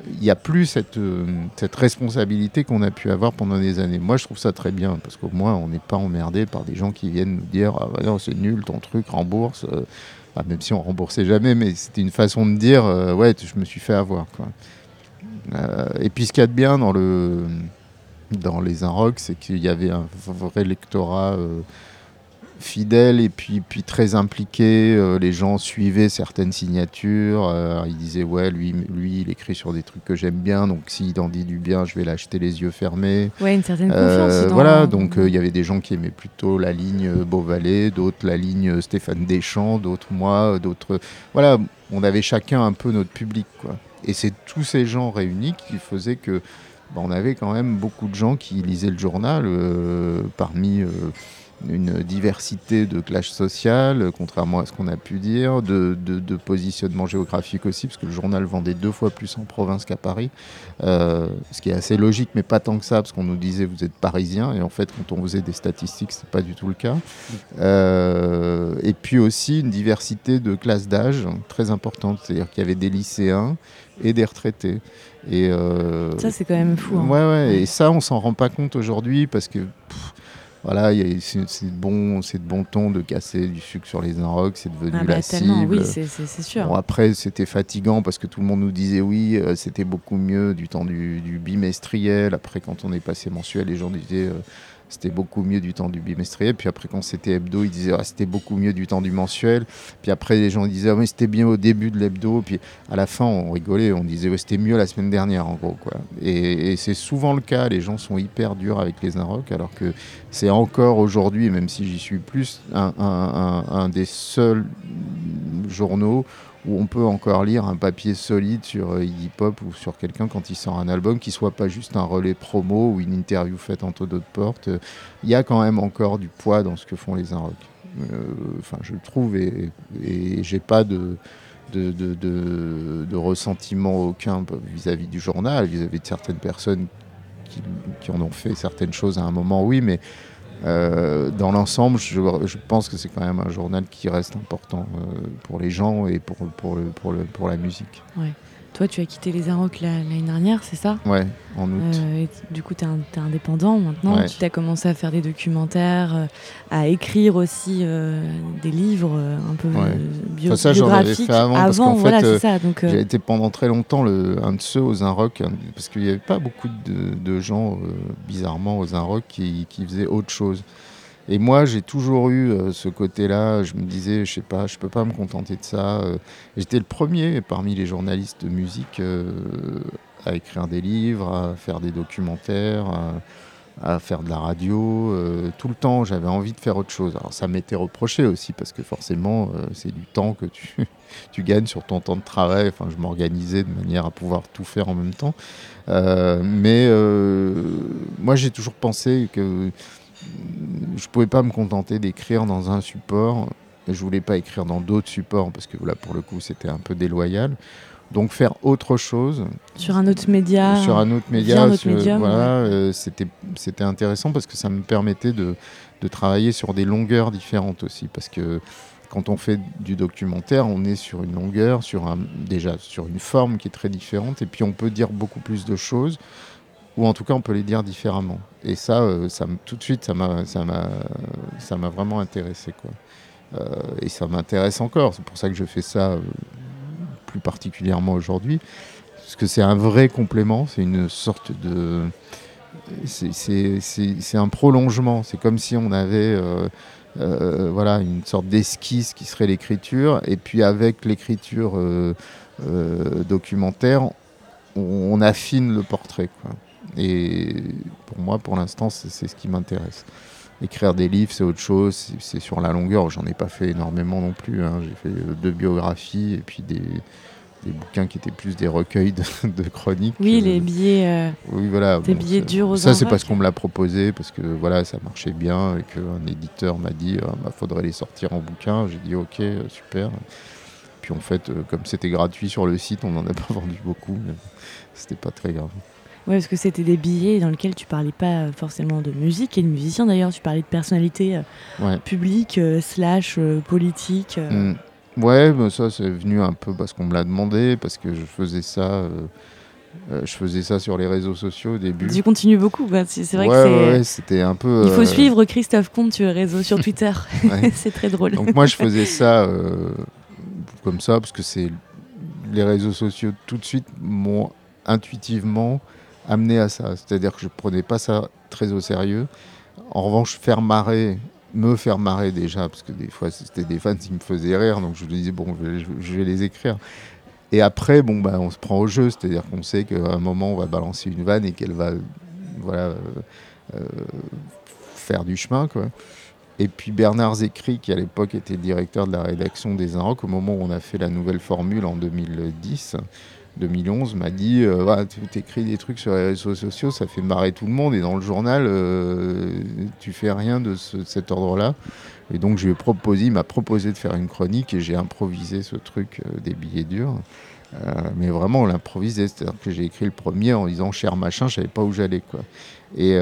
il n'y a plus cette, euh, cette responsabilité qu'on a pu avoir pendant des années. Moi, je trouve ça très bien, parce qu'au moins, on n'est pas emmerdé par des gens qui viennent nous dire ah, bah c'est nul, ton truc, rembourse. Euh. même si on remboursait jamais, mais c'était une façon de dire euh, ouais, je me suis fait avoir. Et puis, ce qu'il y a de bien dans, le, dans les Inrocks, c'est qu'il y avait un vrai lectorat fidèle et puis, puis très impliqué. Euh, les gens suivaient certaines signatures. Euh, ils disaient Ouais, lui, lui, il écrit sur des trucs que j'aime bien, donc s'il en dit du bien, je vais l'acheter les yeux fermés. Ouais, une certaine confiance. Euh, voilà, donc il y avait des gens qui aimaient plutôt la ligne Beauvalet, d'autres la ligne Stéphane Deschamps, d'autres moi, d'autres. Voilà, on avait chacun un peu notre public. Quoi. Et c'est tous ces gens réunis qui faisaient que. Bah, on avait quand même beaucoup de gens qui lisaient le journal parmi une diversité de clash social, contrairement à ce qu'on a pu dire, de, de, positionnement géographique aussi, parce que le journal vendait deux fois plus en province qu'à Paris, euh, ce qui est assez logique, mais pas tant que ça, parce qu'on nous disait vous êtes parisien, et en fait quand on faisait des statistiques, c'est pas du tout le cas. Euh, et puis aussi une diversité de classes d'âge très importante, c'est-à-dire qu'il y avait des lycéens et des retraités. Et euh, ça c'est quand même fou. Hein. Ouais, ouais, et ça on s'en rend pas compte aujourd'hui parce que voilà, c'est de bon, de bon ton de casser du sucre sur les Inrocks, c'est devenu ah bah, la cible. Oui, c'est sûr. Bon, après, c'était fatigant parce que tout le monde nous disait oui, euh, c'était beaucoup mieux du temps du, du, bimestriel. Après, quand on est passé mensuel, les gens disaient euh, c'était beaucoup mieux du temps du bimestriel. Puis après, quand c'était hebdo, ils disaient ah, c'était beaucoup mieux du temps du mensuel. Puis après, les gens disaient ah, c'était bien au début de l'hebdo. Puis à la fin, on rigolait, on disait c'était mieux la semaine dernière, en gros. Quoi. Et, c'est souvent le cas. Les gens sont hyper durs avec les Inrocks, alors que c'est encore aujourd'hui, même si j'y suis plus, un des seuls journaux où on peut encore lire un papier solide sur euh, Iggy Pop ou sur quelqu'un quand il sort un album qui soit pas juste un relais promo ou une interview faite entre d'autres portes. Il y a quand même encore du poids dans ce que font les Inrocks. Euh, enfin, je le trouve et, et j'ai pas de de, de, ressentiment aucun vis-à-vis du journal, vis-à-vis de certaines personnes qui, qui, en ont fait certaines choses à un moment, oui, mais euh, dans l'ensemble, je, je, pense que c'est quand même un journal qui reste important euh, pour les gens et pour, pour, le, pour, le, pour la musique. Toi, tu as quitté les Arocs l'année dernière, c'est ça? Ouais, en août. Euh, du coup, tu es, indépendant maintenant. Tu as commencé à faire des documentaires, euh, à écrire aussi euh, des livres un peu bio ça, biographiques. Fait avant, parce qu'en fait, ça, j'ai été pendant très longtemps le, un de ceux aux Inrocks, hein, parce qu'il n'y avait pas beaucoup de, de gens, bizarrement, aux Inrocks qui, qui faisaient autre chose. Et moi, j'ai toujours eu euh, ce côté-là. Je me disais, je sais pas, je peux pas me contenter de ça. Euh. J'étais le premier parmi les journalistes de musique euh, à écrire des livres, à faire des documentaires, à, faire de la radio. tout le temps, j'avais envie de faire autre chose. Alors, ça m'était reproché aussi parce que forcément, c'est du temps que tu, [LAUGHS] tu gagnes sur ton temps de travail. Enfin, je m'organisais de manière à pouvoir tout faire en même temps. mais moi, j'ai toujours pensé que je pouvais pas me contenter d'écrire dans un support. Je voulais pas écrire dans d'autres supports parce que là, pour le coup, c'était un peu déloyal. Donc faire autre chose. Sur un autre média. Sur un autre média. voilà, euh, c'était, c'était intéressant parce que ça me permettait de, de, travailler sur des longueurs différentes aussi. Parce que quand on fait du documentaire, on est sur une longueur, sur un, déjà sur une forme qui est très différente. Et puis on peut dire beaucoup plus de choses ou en tout cas on peut les dire différemment. Et ça, euh, tout de suite, ça m'a, ça m'a, ça m'a vraiment intéressé, quoi. Euh, et ça m'intéresse encore. C'est pour ça que je fais ça euh, plus particulièrement aujourd'hui, parce que c'est un vrai complément. C'est une sorte de, c'est un prolongement. C'est comme si on avait voilà, une sorte d'esquisse qui serait l'écriture, et puis avec l'écriture documentaire, on, on, affine le portrait. Quoi. Et pour moi, pour l'instant, c'est ce qui m'intéresse. Écrire des livres, c'est autre chose, c'est sur la longueur. J'en ai pas fait énormément non plus. Hein. J'ai fait deux biographies et puis des, des, bouquins qui étaient plus des recueils de, [LAUGHS] chroniques. Oui, les billets. Euh, oui, voilà. Des billets durs aux Ça, c'est parce qu'on me l'a proposé, parce que voilà, ça marchait bien et qu'un éditeur m'a dit, il ah, bah, faudrait les sortir en bouquin. J'ai dit, ok, super. Puis en fait, euh, comme c'était gratuit sur le site, on n'en a pas [LAUGHS] vendu beaucoup, mais c'était pas très grave. Oui, parce que c'était des billets dans lesquels tu parlais pas forcément de musique et de musiciens d'ailleurs, tu parlais de personnalités euh, publiques, euh, slash euh, politiques. Mm. Ouais, bah, ça c'est venu un peu parce qu'on me l'a demandé, parce que je faisais ça. je faisais ça sur les réseaux sociaux au début. Tu continues beaucoup, c'est vrai que c'était un peu. Il faut suivre Christophe Comte sur les réseaux, sur Twitter, [LAUGHS] [LAUGHS] c'est très drôle. Donc moi je faisais ça comme ça parce que c'est les réseaux sociaux tout de suite m'ont intuitivement amené à ça. C'est-à-dire que je prenais pas ça très au sérieux. En revanche, faire marrer, me faire marrer déjà, parce que des fois c'était des fans qui me faisaient rire, donc je me disais bon, je vais, les écrire. Et après, bon, bah, on se prend au jeu, c'est-à-dire qu'on sait qu'à un moment on va balancer une vanne et qu'elle va, voilà, euh, faire du chemin, quoi. Et puis Bernard Zécry, qui à l'époque était directeur de la rédaction des Inrocks, au moment où on a fait la nouvelle formule en 2010, 2011 m'a dit euh, tu écris des trucs sur les réseaux sociaux, ça fait marrer tout le monde, et dans le journal, euh, tu fais rien de, cet ordre-là. Et donc, je lui ai proposé, il m'a proposé de faire une chronique, et j'ai improvisé ce truc euh, des billets durs. mais vraiment, on l'improvisait, c'est-à-dire que j'ai écrit le premier en disant cher machin, je savais pas où j'allais. quoi. Et,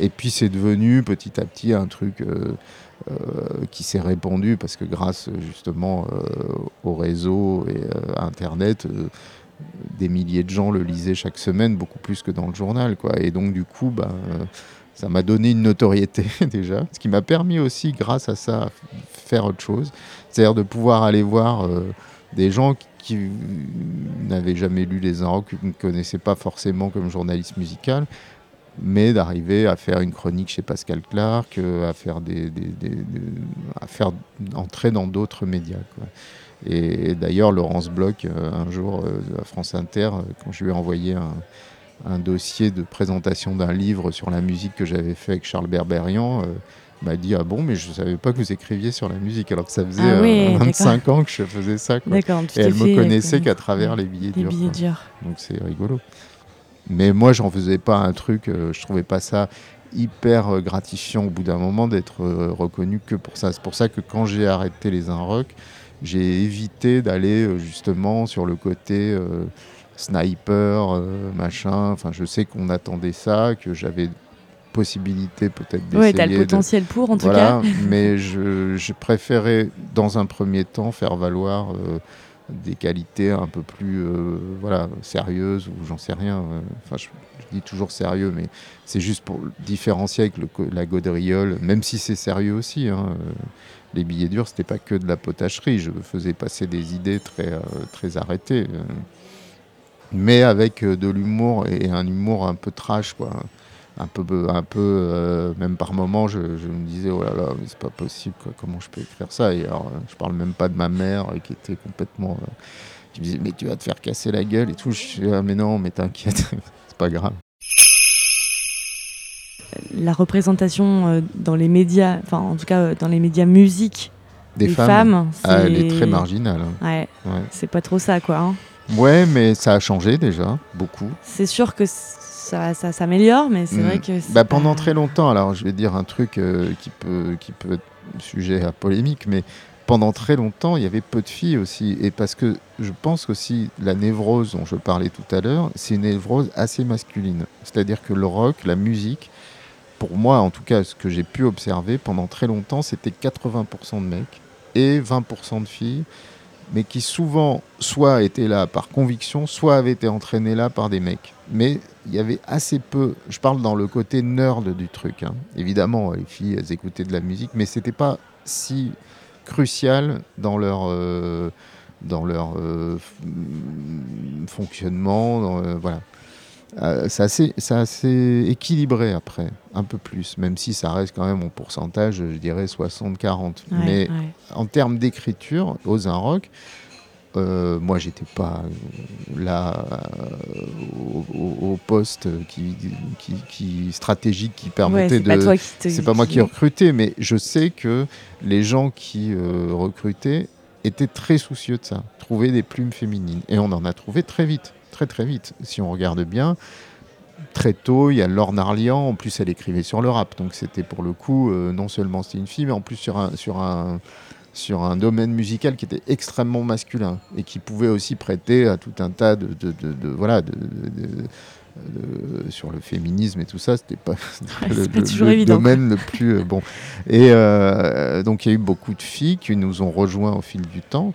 et puis, c'est devenu petit à petit un truc. qui s'est répandu parce que grâce justement au réseau et à Internet, des milliers de gens le lisaient chaque semaine, beaucoup plus que dans le journal. Quoi. Et donc, du coup, bah, ça m'a donné une notoriété [LAUGHS] déjà, ce qui m'a permis aussi, grâce à ça, faire autre chose. C'est-à-dire de pouvoir aller voir euh, des gens qui, n'avaient jamais lu les Inrocks, qui ne connaissaient pas forcément comme journaliste musical, mais d'arriver à faire une chronique chez Pascal Clark, euh, à faire des, à faire entrer dans d'autres médias. Quoi. Et, d'ailleurs, Laurence Bloch, euh, un jour euh, à France Inter, euh, quand je lui ai envoyé un, dossier de présentation d'un livre sur la musique que j'avais fait avec Charles Berberian, m'a dit ah bon mais je savais pas que vous écriviez sur la musique. Alors que ça faisait 25 ah ans que je faisais ça et elle me connaissait qu'à travers les billets les Billets durs. donc c'est rigolo. Mais moi j'en faisais pas un truc je trouvais pas ça hyper gratifiant au bout d'un moment d'être reconnu que pour ça. C'est pour ça que quand j'ai arrêté les Inrocks j'ai évité d'aller euh, justement sur le côté euh, sniper, euh, machin. Enfin, je sais qu'on attendait ça, que j'avais possibilité peut-être d'essayer. Oui, tu as le potentiel pour en tout cas. [LAUGHS] mais je, je, préférais dans un premier temps faire valoir des qualités un peu plus voilà, sérieuses ou j'en sais rien. Enfin, je, dis toujours sérieux, mais c'est juste pour différencier avec le, la gaudriole, même si c'est sérieux aussi. Hein, les billets durs, c'était pas que de la potacherie. Je faisais passer des idées très, euh, très arrêtées. Euh. mais avec euh, de l'humour et un humour un peu trash, quoi. Un peu, peu même par moments, je, me disais, oh là là, mais c'est pas possible, comment je peux faire ça? Et alors, je parle même pas de ma mère qui était complètement. qui me disait, mais tu vas te faire casser la gueule et tout. Je ah, mais non, mais t'inquiète, [LAUGHS] c'est pas grave la représentation euh, dans les médias, enfin en tout cas euh, dans les médias musique des, femmes, ah, elle est très marginale. Hein. Ouais, c'est pas trop ça quoi. Hein. Ouais, mais ça a changé déjà, beaucoup. C'est sûr que ça, ça s'améliore, mais c'est vrai mm. que. Bah, pendant très longtemps, alors je vais dire un truc euh, qui, peut, qui peut être sujet à polémique, mais pendant très longtemps, il y avait peu de filles aussi. Et parce que je pense aussi la névrose dont je parlais tout à l'heure, c'est une névrose assez masculine. C'est-à-dire que le rock, la musique, pour moi, en tout cas, ce que j'ai pu observer pendant très longtemps, c'était 80% de mecs et 20% de filles, mais qui souvent soit étaient là par conviction, soit avaient été entraînés là par des mecs. Mais il y avait assez peu, je parle dans le côté nerd du truc. Hein. Évidemment, les filles, elles écoutaient de la musique, mais c'était pas si crucial dans leur... Euh, dans leur euh, fonctionnement, euh, voilà. Euh, c'est assez, équilibré après, un peu plus, même si ça reste quand même en pourcentage, je dirais 60-40. Mais en termes d'écriture, aux un rock, euh, moi j'étais pas là euh, au, poste qui, qui, stratégique qui permettait de. C'est pas moi qui recrutais, mais je sais que les gens qui recrutaient étaient très soucieux de ça, trouver des plumes féminines, et on en a trouvé très vite très très vite. Si on regarde bien, très tôt, il y a Lorne Arlian, en plus elle écrivait sur le rap, donc c'était pour le coup, euh, non seulement c'était une fille, mais en plus sur un, sur, un, sur un domaine musical qui était extrêmement masculin et qui pouvait aussi prêter à tout un tas de, de, voilà, de, sur le féminisme et tout ça, c'était pas, [LAUGHS] le, domaine le plus euh, bon. Et euh, donc il y a eu beaucoup de filles qui nous ont rejoints au fil du temps.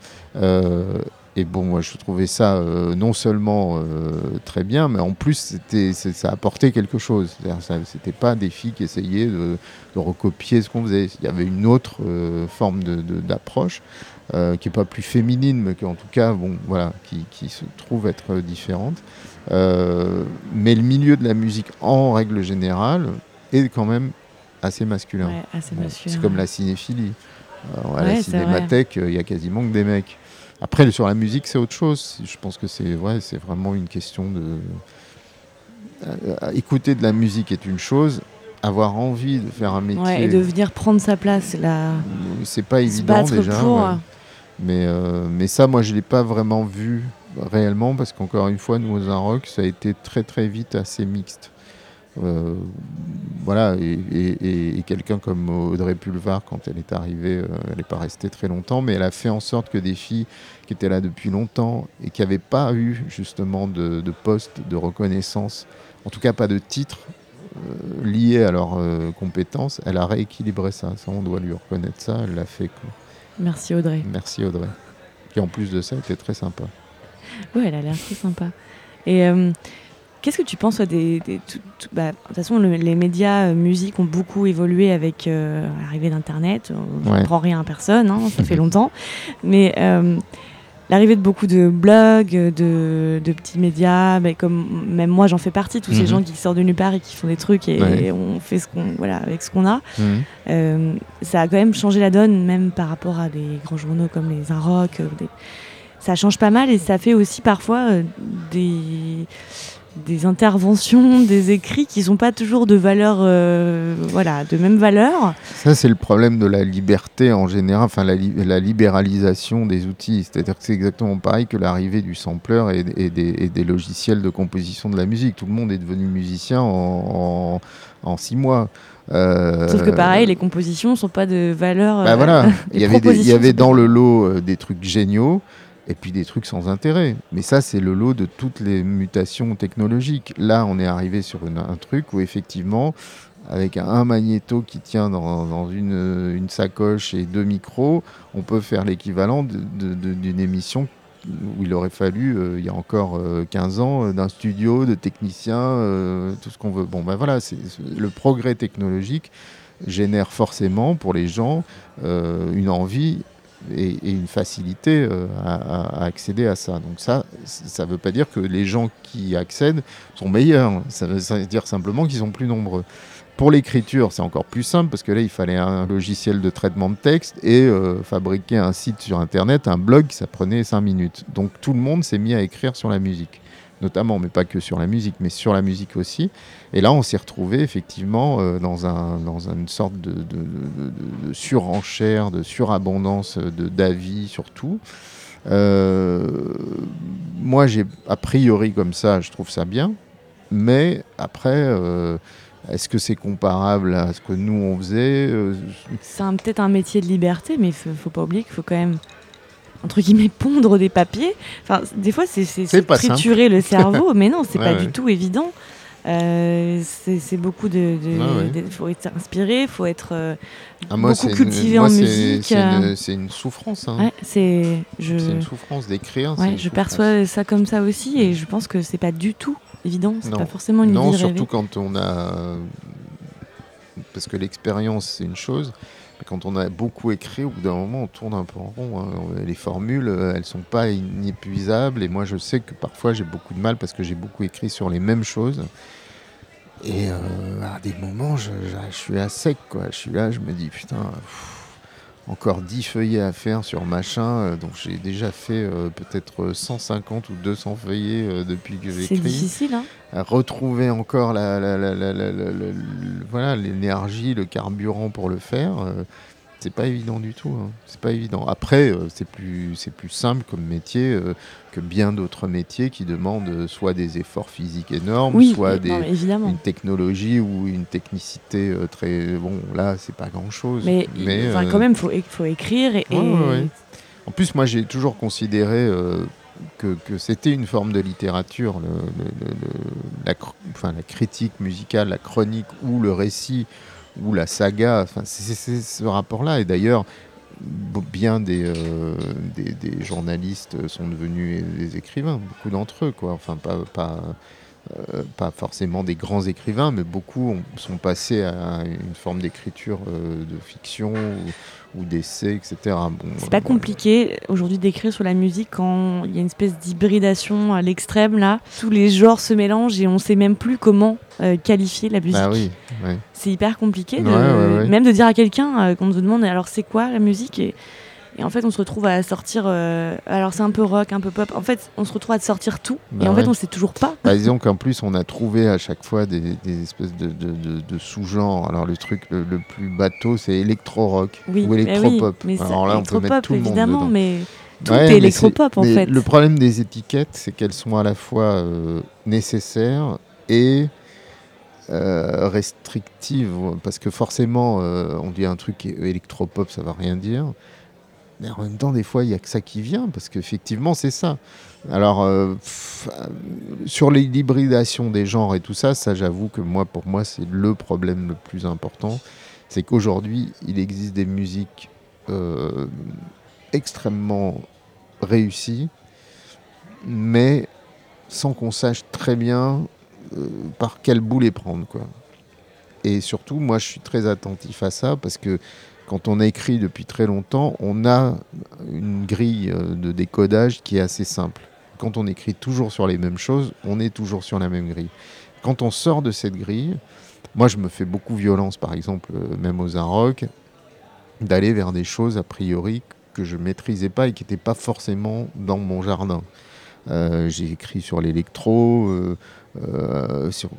Et bon, moi, je trouvais ça euh, non seulement euh, très bien, mais en plus, c'était, ça apportait quelque chose. C'était pas des filles qui essayaient de, recopier ce qu'on faisait. Il y avait une autre euh, forme d'approche qui n'est pas plus féminine, mais qui, en tout cas, bon, voilà, qui, qui se trouve être différente. mais le milieu de la musique, en règle générale, est quand même assez masculin. c'est comme la cinéphilie. à la cinémathèque, il y a quasiment que des mecs. Après, sur la musique, c'est autre chose. Je pense que c'est ouais, c'est vraiment une question de. Euh, écouter de la musique est une chose, avoir envie de faire un métier. Ouais, et de venir prendre sa place là. C'est pas évident déjà. Mais, euh, mais ça, moi, je l'ai pas vraiment vu réellement, parce qu'encore une fois, nous, aux rock, ça a été très très vite assez mixte. Euh, voilà, et, quelqu'un comme Audrey Pulvar, quand elle est arrivée, euh, elle n'est pas restée très longtemps, mais elle a fait en sorte que des filles qui étaient là depuis longtemps et qui n'avaient pas eu justement de, poste de reconnaissance, en tout cas pas de titre euh, lié à leurs compétences, elle a rééquilibré ça. Ça, on doit lui reconnaître ça, elle l'a fait. Merci Audrey. Merci Audrey. Qui en plus de ça était très sympa. Ouais, elle a l'air très sympa. Et Qu'est-ce que tu penses des, bah, De toute façon, les médias euh, musique ont beaucoup évolué avec euh, l'arrivée d'Internet. On ne prend rien à personne, hein, ça fait [LAUGHS] longtemps. Mais euh, l'arrivée de beaucoup de blogs, de, petits médias, bah, comme même moi j'en fais partie, tous ces mhm. gens qui sortent de nulle part et qui font des trucs et, on fait ce qu'on voilà avec ce qu'on a. Mhm. ça a quand même changé la donne, même par rapport à des grands journaux comme les Inrock. Ça change pas mal et ça fait aussi parfois des des interventions, des écrits qui sont pas toujours de valeur, euh, voilà, de même valeur. Ça, c'est le problème de la liberté en général, enfin la, libéralisation des outils. C'est-à-dire que c'est exactement pareil que l'arrivée du sampler et, des, logiciels de composition de la musique. Tout le monde est devenu musicien en, six mois. Euh, Sauf que pareil, les compositions sont pas de valeur. Bah voilà, [LAUGHS] il y avait, il y avait dans le lot euh, des trucs géniaux et puis des trucs sans intérêt. Mais ça, c'est le lot de toutes les mutations technologiques. Là, on est arrivé sur un truc où effectivement, avec un, magnéto qui tient dans, une, sacoche et deux micros, on peut faire l'équivalent d'une émission où il aurait fallu, euh, il y a encore 15 euh, ans, euh, d'un studio, de techniciens, tout ce qu'on veut. Bon, ben voilà, le progrès technologique génère forcément pour les gens une envie et, une facilité euh, à, accéder à ça. Donc ça, ça ne veut pas dire que les gens qui accèdent sont meilleurs. Ça veut dire simplement qu'ils sont plus nombreux. Pour l'écriture, c'est encore plus simple parce que là, il fallait un logiciel de traitement de texte et euh, fabriquer un site sur Internet, un blog, ça prenait 5 minutes. Donc tout le monde s'est mis à écrire sur la musique notamment, mais pas que sur la musique, mais sur la musique aussi. Et là, on s'est retrouvé effectivement euh, dans, un, dans une sorte de, de, surenchère, de surabondance d'avis surtout. Euh, moi, j'ai a priori comme ça, je trouve ça bien, mais après. Euh, est-ce que c'est comparable à ce que nous on faisait C'est peut-être un métier de liberté, mais il ne faut pas oublier qu'il faut quand même entre guillemets pondre des papiers. Enfin, des fois c'est triturer le cerveau, [LAUGHS] mais non, c'est pas du tout évident. Euh, c'est beaucoup de. Il faut être inspiré, il faut être euh, ah, beaucoup cultivé en musique. Euh. C'est une, souffrance. Hein. c'est une souffrance d'écrire. je perçois ça comme ça aussi et je pense que c'est pas du tout évident. C'est pas forcément une Non, surtout quand on a. Parce que l'expérience, c'est une chose quand on a beaucoup écrit, au bout d'un moment, on tourne un peu en rond. Hein. Les formules, euh, elles sont pas inépuisables. Et moi, je sais que parfois, j'ai beaucoup de mal parce que j'ai beaucoup écrit sur les mêmes choses. Et euh, à des moments, je, suis à sec. Quoi. Je suis là, je me dis, putain, encore 10 feuillets à faire sur machin. Euh, donc j'ai déjà fait peut-être 150 ou 200 feuillets depuis que j'écris. C'est difficile, hein retrouver encore la, voilà l'énergie, le carburant pour le faire. Euh, c'est pas évident du tout. Hein. C'est pas évident. Après, euh, c'est plus c'est plus simple comme métier euh, que bien d'autres métiers qui demandent soit des efforts physiques énormes, soit des, une technologie ou une technicité très bon. Là, c'est pas grand chose. Mais, quand même, faut faut écrire et. En plus, moi, j'ai toujours considéré que, c'était une forme de littérature, la, enfin, la critique musicale, la chronique ou le récit ou la saga. Enfin, c'est ce rapport-là. Et d'ailleurs, bien des, euh, des, journalistes sont devenus des écrivains, beaucoup d'entre eux, quoi. Enfin, pas, pas, euh, pas forcément des grands écrivains, mais beaucoup sont passés à une forme d'écriture euh, de fiction ou, d'essai, etc. c'est pas compliqué aujourd'hui d'écrire sur la musique quand il y a une espèce d'hybridation à l'extrême là. Tous les genres se mélangent et on sait même plus comment euh, qualifier la musique. Bah oui, C'est hyper compliqué, même de dire à quelqu'un qu'on nous demande alors c'est quoi la musique? Et et en fait, on se retrouve à sortir. Euh, alors, c'est un peu rock, un peu pop. En fait, on se retrouve à sortir tout. et en bah fait, on sait toujours pas. Bah, disons qu'en plus, on a trouvé à chaque fois des, espèces de, de, sous-genres. Alors, le truc le, plus bateau, c'est électro-rock ou électro-pop. alors là, on peut mettre tout le monde évidemment, mais tout est électropop en fait. Le problème des étiquettes, c'est qu'elles sont à la fois euh, nécessaires et euh, restrictives, parce que forcément, euh, on dit un truc électropop, ça va rien dire. Mais en même temps, des fois, il n'y a que ça qui vient, parce qu'effectivement, c'est ça. Alors, sur l'hybridation des genres et tout ça, ça, j'avoue que moi, pour moi, c'est le problème le plus important. C'est qu'aujourd'hui, il existe des musiques extrêmement réussi, mais sans qu'on sache très bien euh, par quel bout les prendre. Quoi. Et surtout, moi, je suis très attentif à ça parce que quand on écrit depuis très longtemps, on a une grille euh, de décodage qui est assez simple. Quand on écrit toujours sur les mêmes choses, on est toujours sur la même grille. Quand on sort de cette grille, moi, je me fais beaucoup violence, par exemple, euh, même aux rock, d'aller vers des choses a priori que je maîtrisais pas et qui n'étaient pas forcément dans mon jardin. Euh, j'ai écrit sur l'électro, sur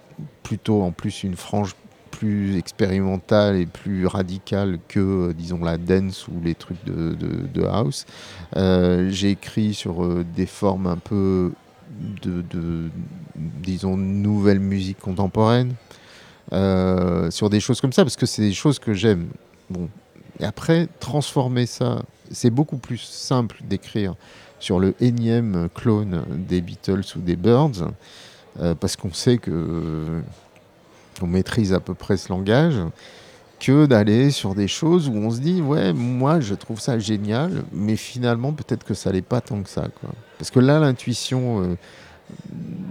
plutôt en plus une frange plus expérimentale et plus radicale que, disons, la dance ou les trucs de, house. j'ai écrit sur des formes un peu de, disons, nouvelle musique contemporaine, sur des choses comme ça, parce que c'est des choses que j'aime. Bon. Et après, transformer ça c'est beaucoup plus simple d'écrire sur le énième clone des Beatles ou des Birds, euh, parce qu'on sait que on maîtrise à peu près ce langage, que d'aller sur des choses où on se dit ouais moi je trouve ça génial, mais finalement peut-être que ça n'est pas tant que ça quoi. Parce que là l'intuition, euh,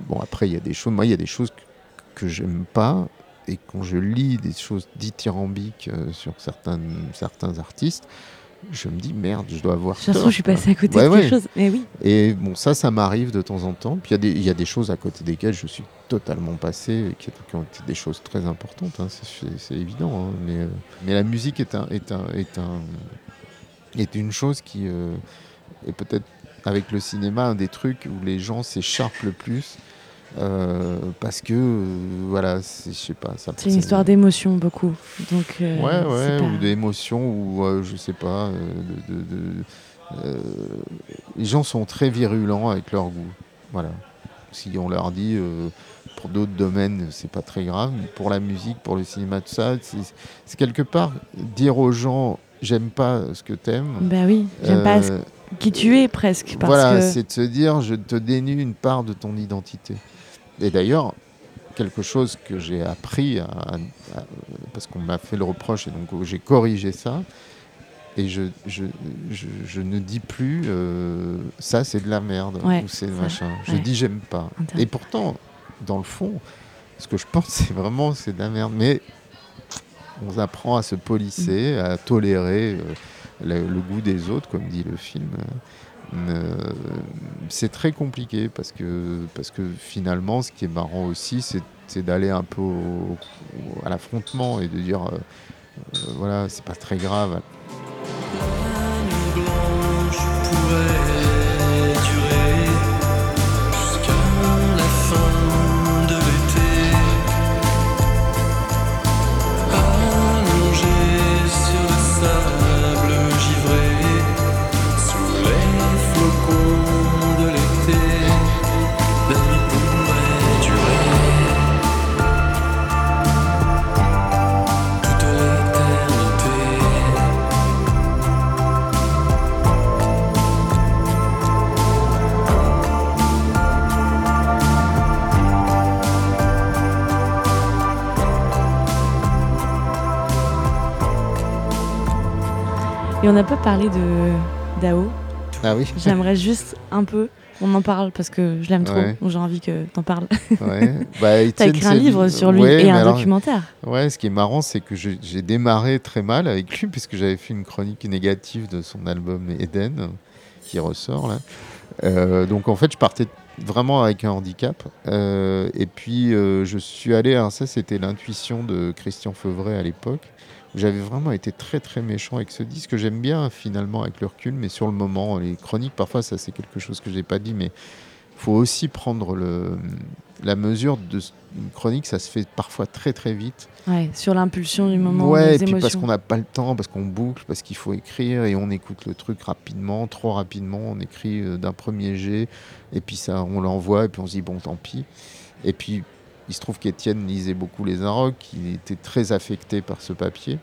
bon après il y a des choses, moi il y a des choses que, que j'aime pas. Et quand je lis des choses dithyrambiques euh, sur certains, certains artistes, je me dis merde, je dois avoir. De toute je suis passé à côté de quelque chose. Mais oui. Et bon, ça, ça m'arrive de temps en temps. Puis il y, a des choses à côté desquelles je suis totalement passé, qui, ont été des choses très importantes. Hein, c'est évident. Hein, mais, euh, mais la musique est, un, est, un, est, un, est une chose qui euh, est peut-être avec le cinéma un des trucs où les gens s'écharpent le plus. Euh, parce que voilà, je sais pas. C'est une histoire d'émotion beaucoup. Donc, ouais, ouais, ou d'émotion, ou je sais pas. De, les gens sont très virulents avec leur goût. Voilà. Si on leur dit pour d'autres domaines, c'est pas très grave, mais pour la musique, pour le cinéma, tout ça, c'est quelque part dire aux gens j'aime pas ce que t'aimes. Ben oui, j'aime pas qui tu es presque. Parce voilà, c'est de se dire je te dénue une part de ton identité. Et d'ailleurs, quelque chose que j'ai appris, parce qu'on m'a fait le reproche et donc j'ai corrigé ça. Et je, je, je, ne dis plus euh, ça c'est de la merde ou c'est machin. Je dis j'aime pas. Et pourtant, dans le fond, ce que je pense [LAUGHS] c'est vraiment c'est de la merde. Mais on apprend à se polisser, à tolérer euh, le, le, goût des autres, comme dit le film. Euh, c'est très compliqué parce que, parce que finalement, ce qui est marrant aussi, c'est d'aller un peu à l'affrontement et de dire voilà, c'est pas très grave blanche Et on n'a pas parlé de Dao. Ah oui. J'aimerais juste un peu. On en parle parce que je l'aime trop, donc j'ai envie que t'en parles. Ouais. Bah, [LAUGHS] T'as écrit un livre sur lui et un documentaire. Ouais, ce qui est marrant, c'est que j'ai démarré très mal avec lui, puisque j'avais fait une chronique négative de son album Eden, qui ressort là. Euh, donc en fait, je partais vraiment avec un handicap. Euh, et puis euh, je suis allé, alors ça c'était l'intuition de Christian Feuvret à l'époque, j'avais vraiment été très très méchant avec ce disque que j'aime bien finalement avec le recul, mais sur le moment, les chroniques parfois ça c'est quelque chose que j'ai pas dit, mais faut aussi prendre le, la mesure de une chronique, ça se fait parfois très très vite. Ouais, sur l'impulsion du moment. Ouais, et puis parce qu'on n'a pas le temps, parce qu'on boucle, parce qu'il faut écrire et on écoute le truc rapidement, trop rapidement. On écrit euh, d'un premier jet et puis ça, on l'envoie et puis on se dit bon, tant pis. Et puis il se trouve qu'Étienne lisait beaucoup les Inrocks, il était très affecté par ce papier.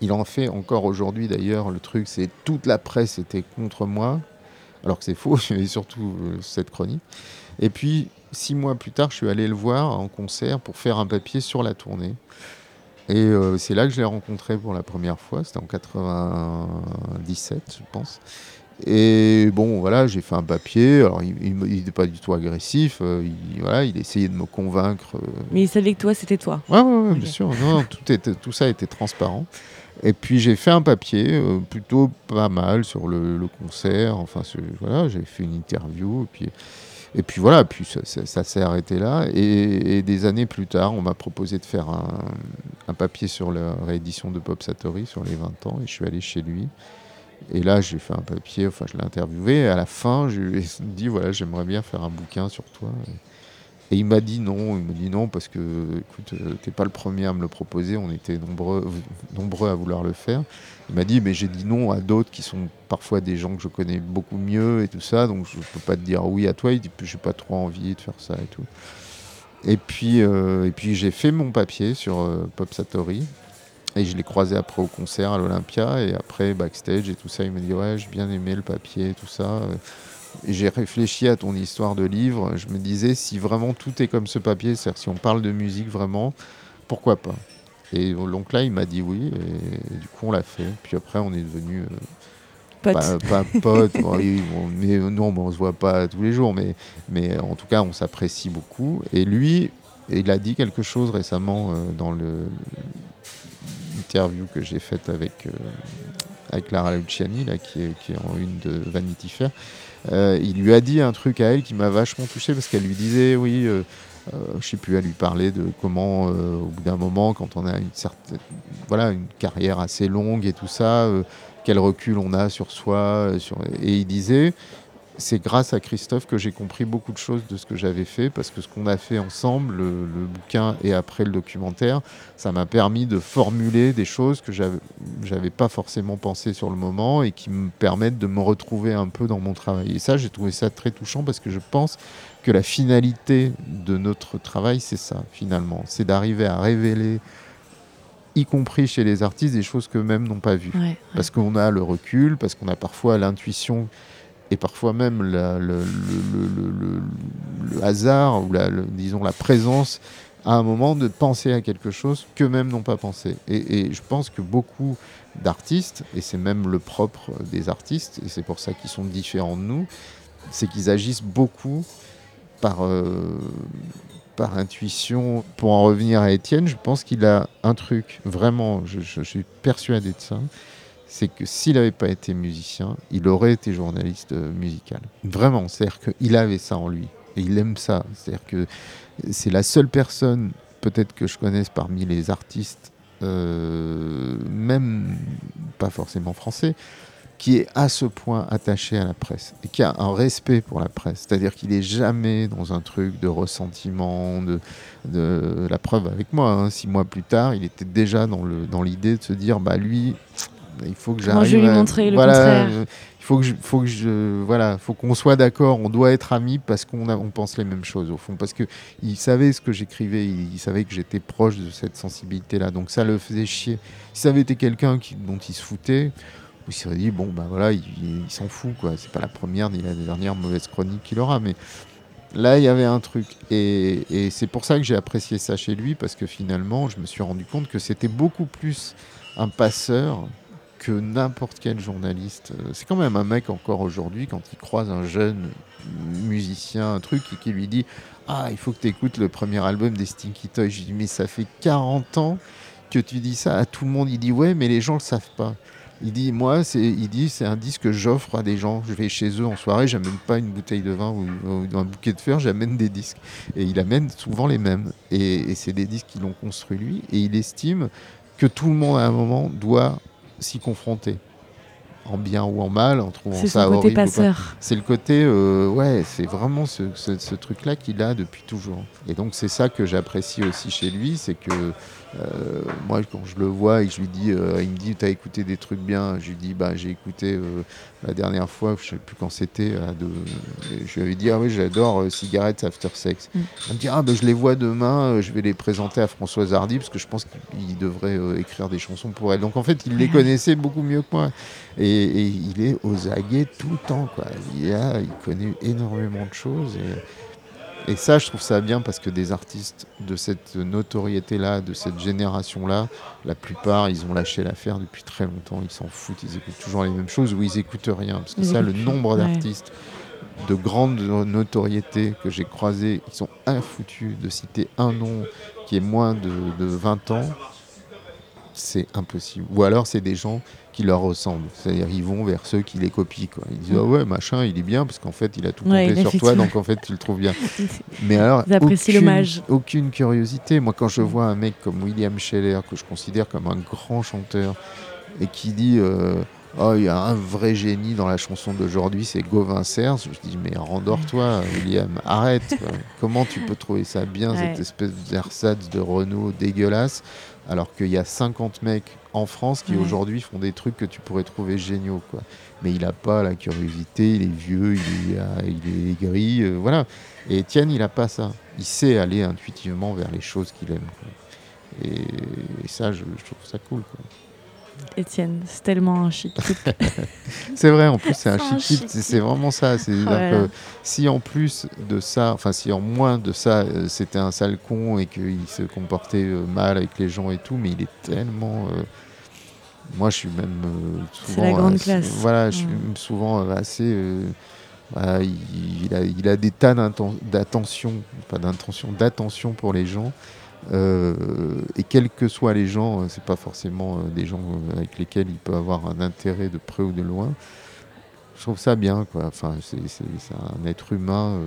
Il en fait encore aujourd'hui d'ailleurs. Le truc, c'est toute la presse était contre moi, alors que c'est faux. [LAUGHS] Avait surtout euh, cette chronique. Et puis six mois plus tard, je suis allé le voir en concert pour faire un papier sur la tournée. Et euh, c'est là que je l'ai rencontré pour la première fois. C'était en 97, je pense. Et bon, voilà, j'ai fait un papier. Alors, il n'était pas du tout agressif. Euh, il, voilà, il essayait de me convaincre. Euh. Mais il savait que toi, c'était toi. Oui, ouais, bien sûr. Non, tout, était, tout ça était transparent. Et puis j'ai fait un papier plutôt pas mal sur le, concert. Enfin, voilà, j'ai fait une interview. Et puis et puis voilà, puis ça, s'est arrêté là. Et, des années plus tard, on m'a proposé de faire un, papier sur la réédition de Pop Satori sur les 20 ans. Et je suis allé chez lui. Et là, j'ai fait un papier, enfin, je l'ai interviewé. Et à la fin, je lui ai dit voilà, j'aimerais bien faire un bouquin sur toi. Et il m'a dit non, il m'a dit non parce que, écoute, euh, t'es pas le premier à me le proposer, on était nombreux, nombreux à vouloir le faire. Il m'a dit, mais j'ai dit non à d'autres qui sont parfois des gens que je connais beaucoup mieux et tout ça, donc je peux pas te dire oui à toi. Il dit, j'ai pas trop envie de faire ça et tout. Et puis, euh, puis j'ai fait mon papier sur euh, Pop Satori. Et je l'ai croisé après au concert à l'Olympia et après backstage et tout ça. Il m'a dit ouais, j'ai bien aimé le papier et tout ça j'ai réfléchi à ton histoire de livre. Je me disais, si vraiment tout est comme ce papier, c'est-à-dire si on parle de musique vraiment, pourquoi pas? Et donc là, il m'a dit oui, et, du coup, on l'a fait. Puis après, on est devenu. Euh, Pas, pas [LAUGHS] potes, mais non, on se voit pas tous les jours, mais, mais en tout cas, on s'apprécie beaucoup. Et lui, il a dit quelque chose récemment euh, dans le interview que j'ai faite avec, euh, avec Lara Luciani, là, qui, est, qui est en une de Vanity Fair. Euh, il lui a dit un truc à elle qui m'a vachement touché parce qu'elle lui disait, oui, euh, euh, je sais plus, à lui parler de comment, au bout d'un moment, quand on a une certaine, voilà, une carrière assez longue et tout ça, quel recul on a sur soi. Et il disait, c'est grâce à Christophe que j'ai compris beaucoup de choses de ce que j'avais fait, parce que ce qu'on a fait ensemble, le, bouquin et après le documentaire, ça m'a permis de formuler des choses que j'avais pas forcément pensé sur le moment et qui me permettent de me retrouver un peu dans mon travail. Et ça, j'ai trouvé ça très touchant parce que je pense que la finalité de notre travail, c'est ça, finalement. C'est d'arriver à révéler y compris chez les artistes, des choses qu'eux-mêmes n'ont pas vues. Parce qu'on a le recul, parce qu'on a parfois l'intuition et parfois même le, hasard ou la, disons la présence à un moment de penser à quelque chose qu'eux-mêmes n'ont pas pensé. Et, je pense que beaucoup d'artistes, et c'est même le propre des artistes, et c'est pour ça qu'ils sont différents de nous, c'est qu'ils agissent beaucoup par, euh, par intuition. Pour en revenir à Étienne, je pense qu'il a un truc, vraiment, je suis persuadé de ça, c'est que s'il n'avait pas été musicien, il aurait été journaliste euh, musical. Vraiment, c'est-à-dire qu'il avait ça en lui. Et il aime ça. C'est-à-dire que c'est la seule personne, peut-être que je connaisse parmi les artistes, euh, même pas forcément français, qui est à ce point attaché à la presse et qui a un respect pour la presse. C'est-à-dire qu'il n'est jamais dans un truc de ressentiment, de, la preuve avec moi. Hein. six mois plus tard, il était déjà dans l'idée dans de se dire, bah lui, il faut que j'arrive. je vais lui montrer le contraire. Il faut que je, faut que je, voilà, faut qu'on soit d'accord. On doit être amis parce qu'on on pense les mêmes choses au fond. Parce que il savait ce que j'écrivais, il, savait que j'étais proche de cette sensibilité-là. Donc ça le faisait chier. Si ça avait été quelqu'un dont il se foutait, il serait dit bon ben voilà, il, s'en fout quoi. C'est pas la première ni la dernière mauvaise chronique qu'il aura, mais Là, il y avait un truc. Et, et c'est pour ça que j'ai apprécié ça chez lui, parce que finalement, je me suis rendu compte que c'était beaucoup plus un passeur que n'importe quel journaliste. Euh, c'est quand même un mec encore aujourd'hui, quand il croise un jeune musicien, un truc, et qui lui dit Ah, il faut que tu écoutes le premier album des Stinky Toys. Je dis Mais ça fait 40 ans que tu dis ça à tout le monde. Il dit Ouais, mais les gens le savent pas. Il dit moi c'est il dit c'est un disque que j'offre à des gens. Je vais chez eux en soirée, j'amène pas une bouteille de vin ou, un bouquet de fleurs, j'amène des disques. Et il amène souvent les mêmes. Et, c'est des disques qui l'ont construit lui. Et il estime que tout le monde à un moment doit s'y confronter. en bien ou en mal, en trouvant ça horrible. C'est côté passeur. C'est le côté, euh, ouais, c'est vraiment ce, ce truc-là qu'il a depuis toujours. Et donc c'est ça que j'apprécie aussi chez lui, c'est que euh, moi, quand je le vois et je lui dis, euh, il me dit, t'as écouté des trucs bien. Je lui dis, bah, j'ai écouté euh, la dernière fois, je sais plus quand c'était. je lui avais dit, ah oui, j'adore Cigarettes After Sex. Mm. Il me dit, ah, bah, je les vois demain, je vais les présenter à Françoise Hardy parce que je pense qu'il devrait écrire des chansons pour elle. Donc en fait, il les connaissait beaucoup mieux que moi. Et, il est aux aguets tout le temps. Quoi. Il, a, il connaît énormément de choses. Et, et ça, je trouve ça bien parce que des artistes de cette notoriété-là, de cette génération-là, la plupart, ils ont lâché l'affaire depuis très longtemps. Ils s'en foutent, ils écoutent toujours les mêmes choses ou ils écoutent rien. Parce que ça, le nombre d'artistes de grande notoriété que j'ai croisés, ils sont infoutus de citer un nom qui est moins de, de 20 ans. C'est impossible. Ou alors, c'est des gens leur ressemblent. C'est-à-dire ils vont vers ceux qui les copient. Quoi. Ils disent mm. ah ouais machin il est bien parce qu'en fait il a tout compté sur toi donc en fait tu le trouves bien. [LAUGHS] Mais alors aucune, aucune curiosité. Moi quand je vois un mec comme William Scheller que je considère comme un grand chanteur et qui dit euh, Oh, il y a un vrai génie dans la chanson d'aujourd'hui, c'est Gauvin Serge. Je dis, mais rendors-toi, William, arrête. [LAUGHS] Comment tu peux trouver ça bien, cette espèce d'ersatz de Renault dégueulasse, alors qu'il y a 50 mecs en France qui aujourd'hui font des trucs que tu pourrais trouver géniaux. Quoi. Mais il n'a pas la curiosité, il est vieux, il est, il est gris, euh, voilà. Et Étienne, il n'a pas ça. Il sait aller intuitivement vers les choses qu'il aime. Et, ça, je, trouve ça cool. Quoi. Étienne, c'est tellement un chic [LAUGHS] c'est vrai, en plus, c'est un chic C'est vraiment ça. C'est-à-dire que si en plus de ça, enfin, si en moins de ça, euh, c'était un sale con et qu'il se comportait euh, mal avec les gens et tout, mais il est tellement. Euh, moi, je suis même souvent. C'est la grande classe. Voilà, je suis souvent assez. il, a, il a des tas d'attention, pas d'intention, d'attention pour les gens. Euh, et quels que soient les gens, euh, c'est pas forcément euh, des gens avec lesquels il peut avoir un intérêt de près ou de loin. Je trouve ça bien, quoi. Enfin, c'est un être humain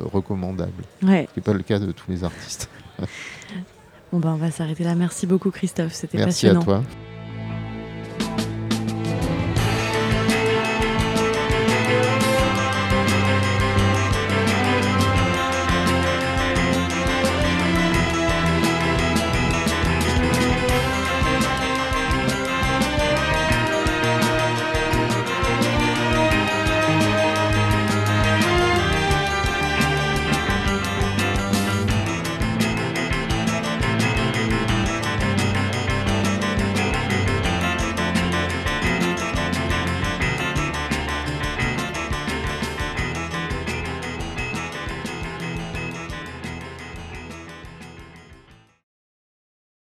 recommandable. Ouais. Ce n'est pas le cas de tous les artistes. bon ben, on va s'arrêter là. Merci beaucoup, Christophe. C'était passionnant. Merci à toi.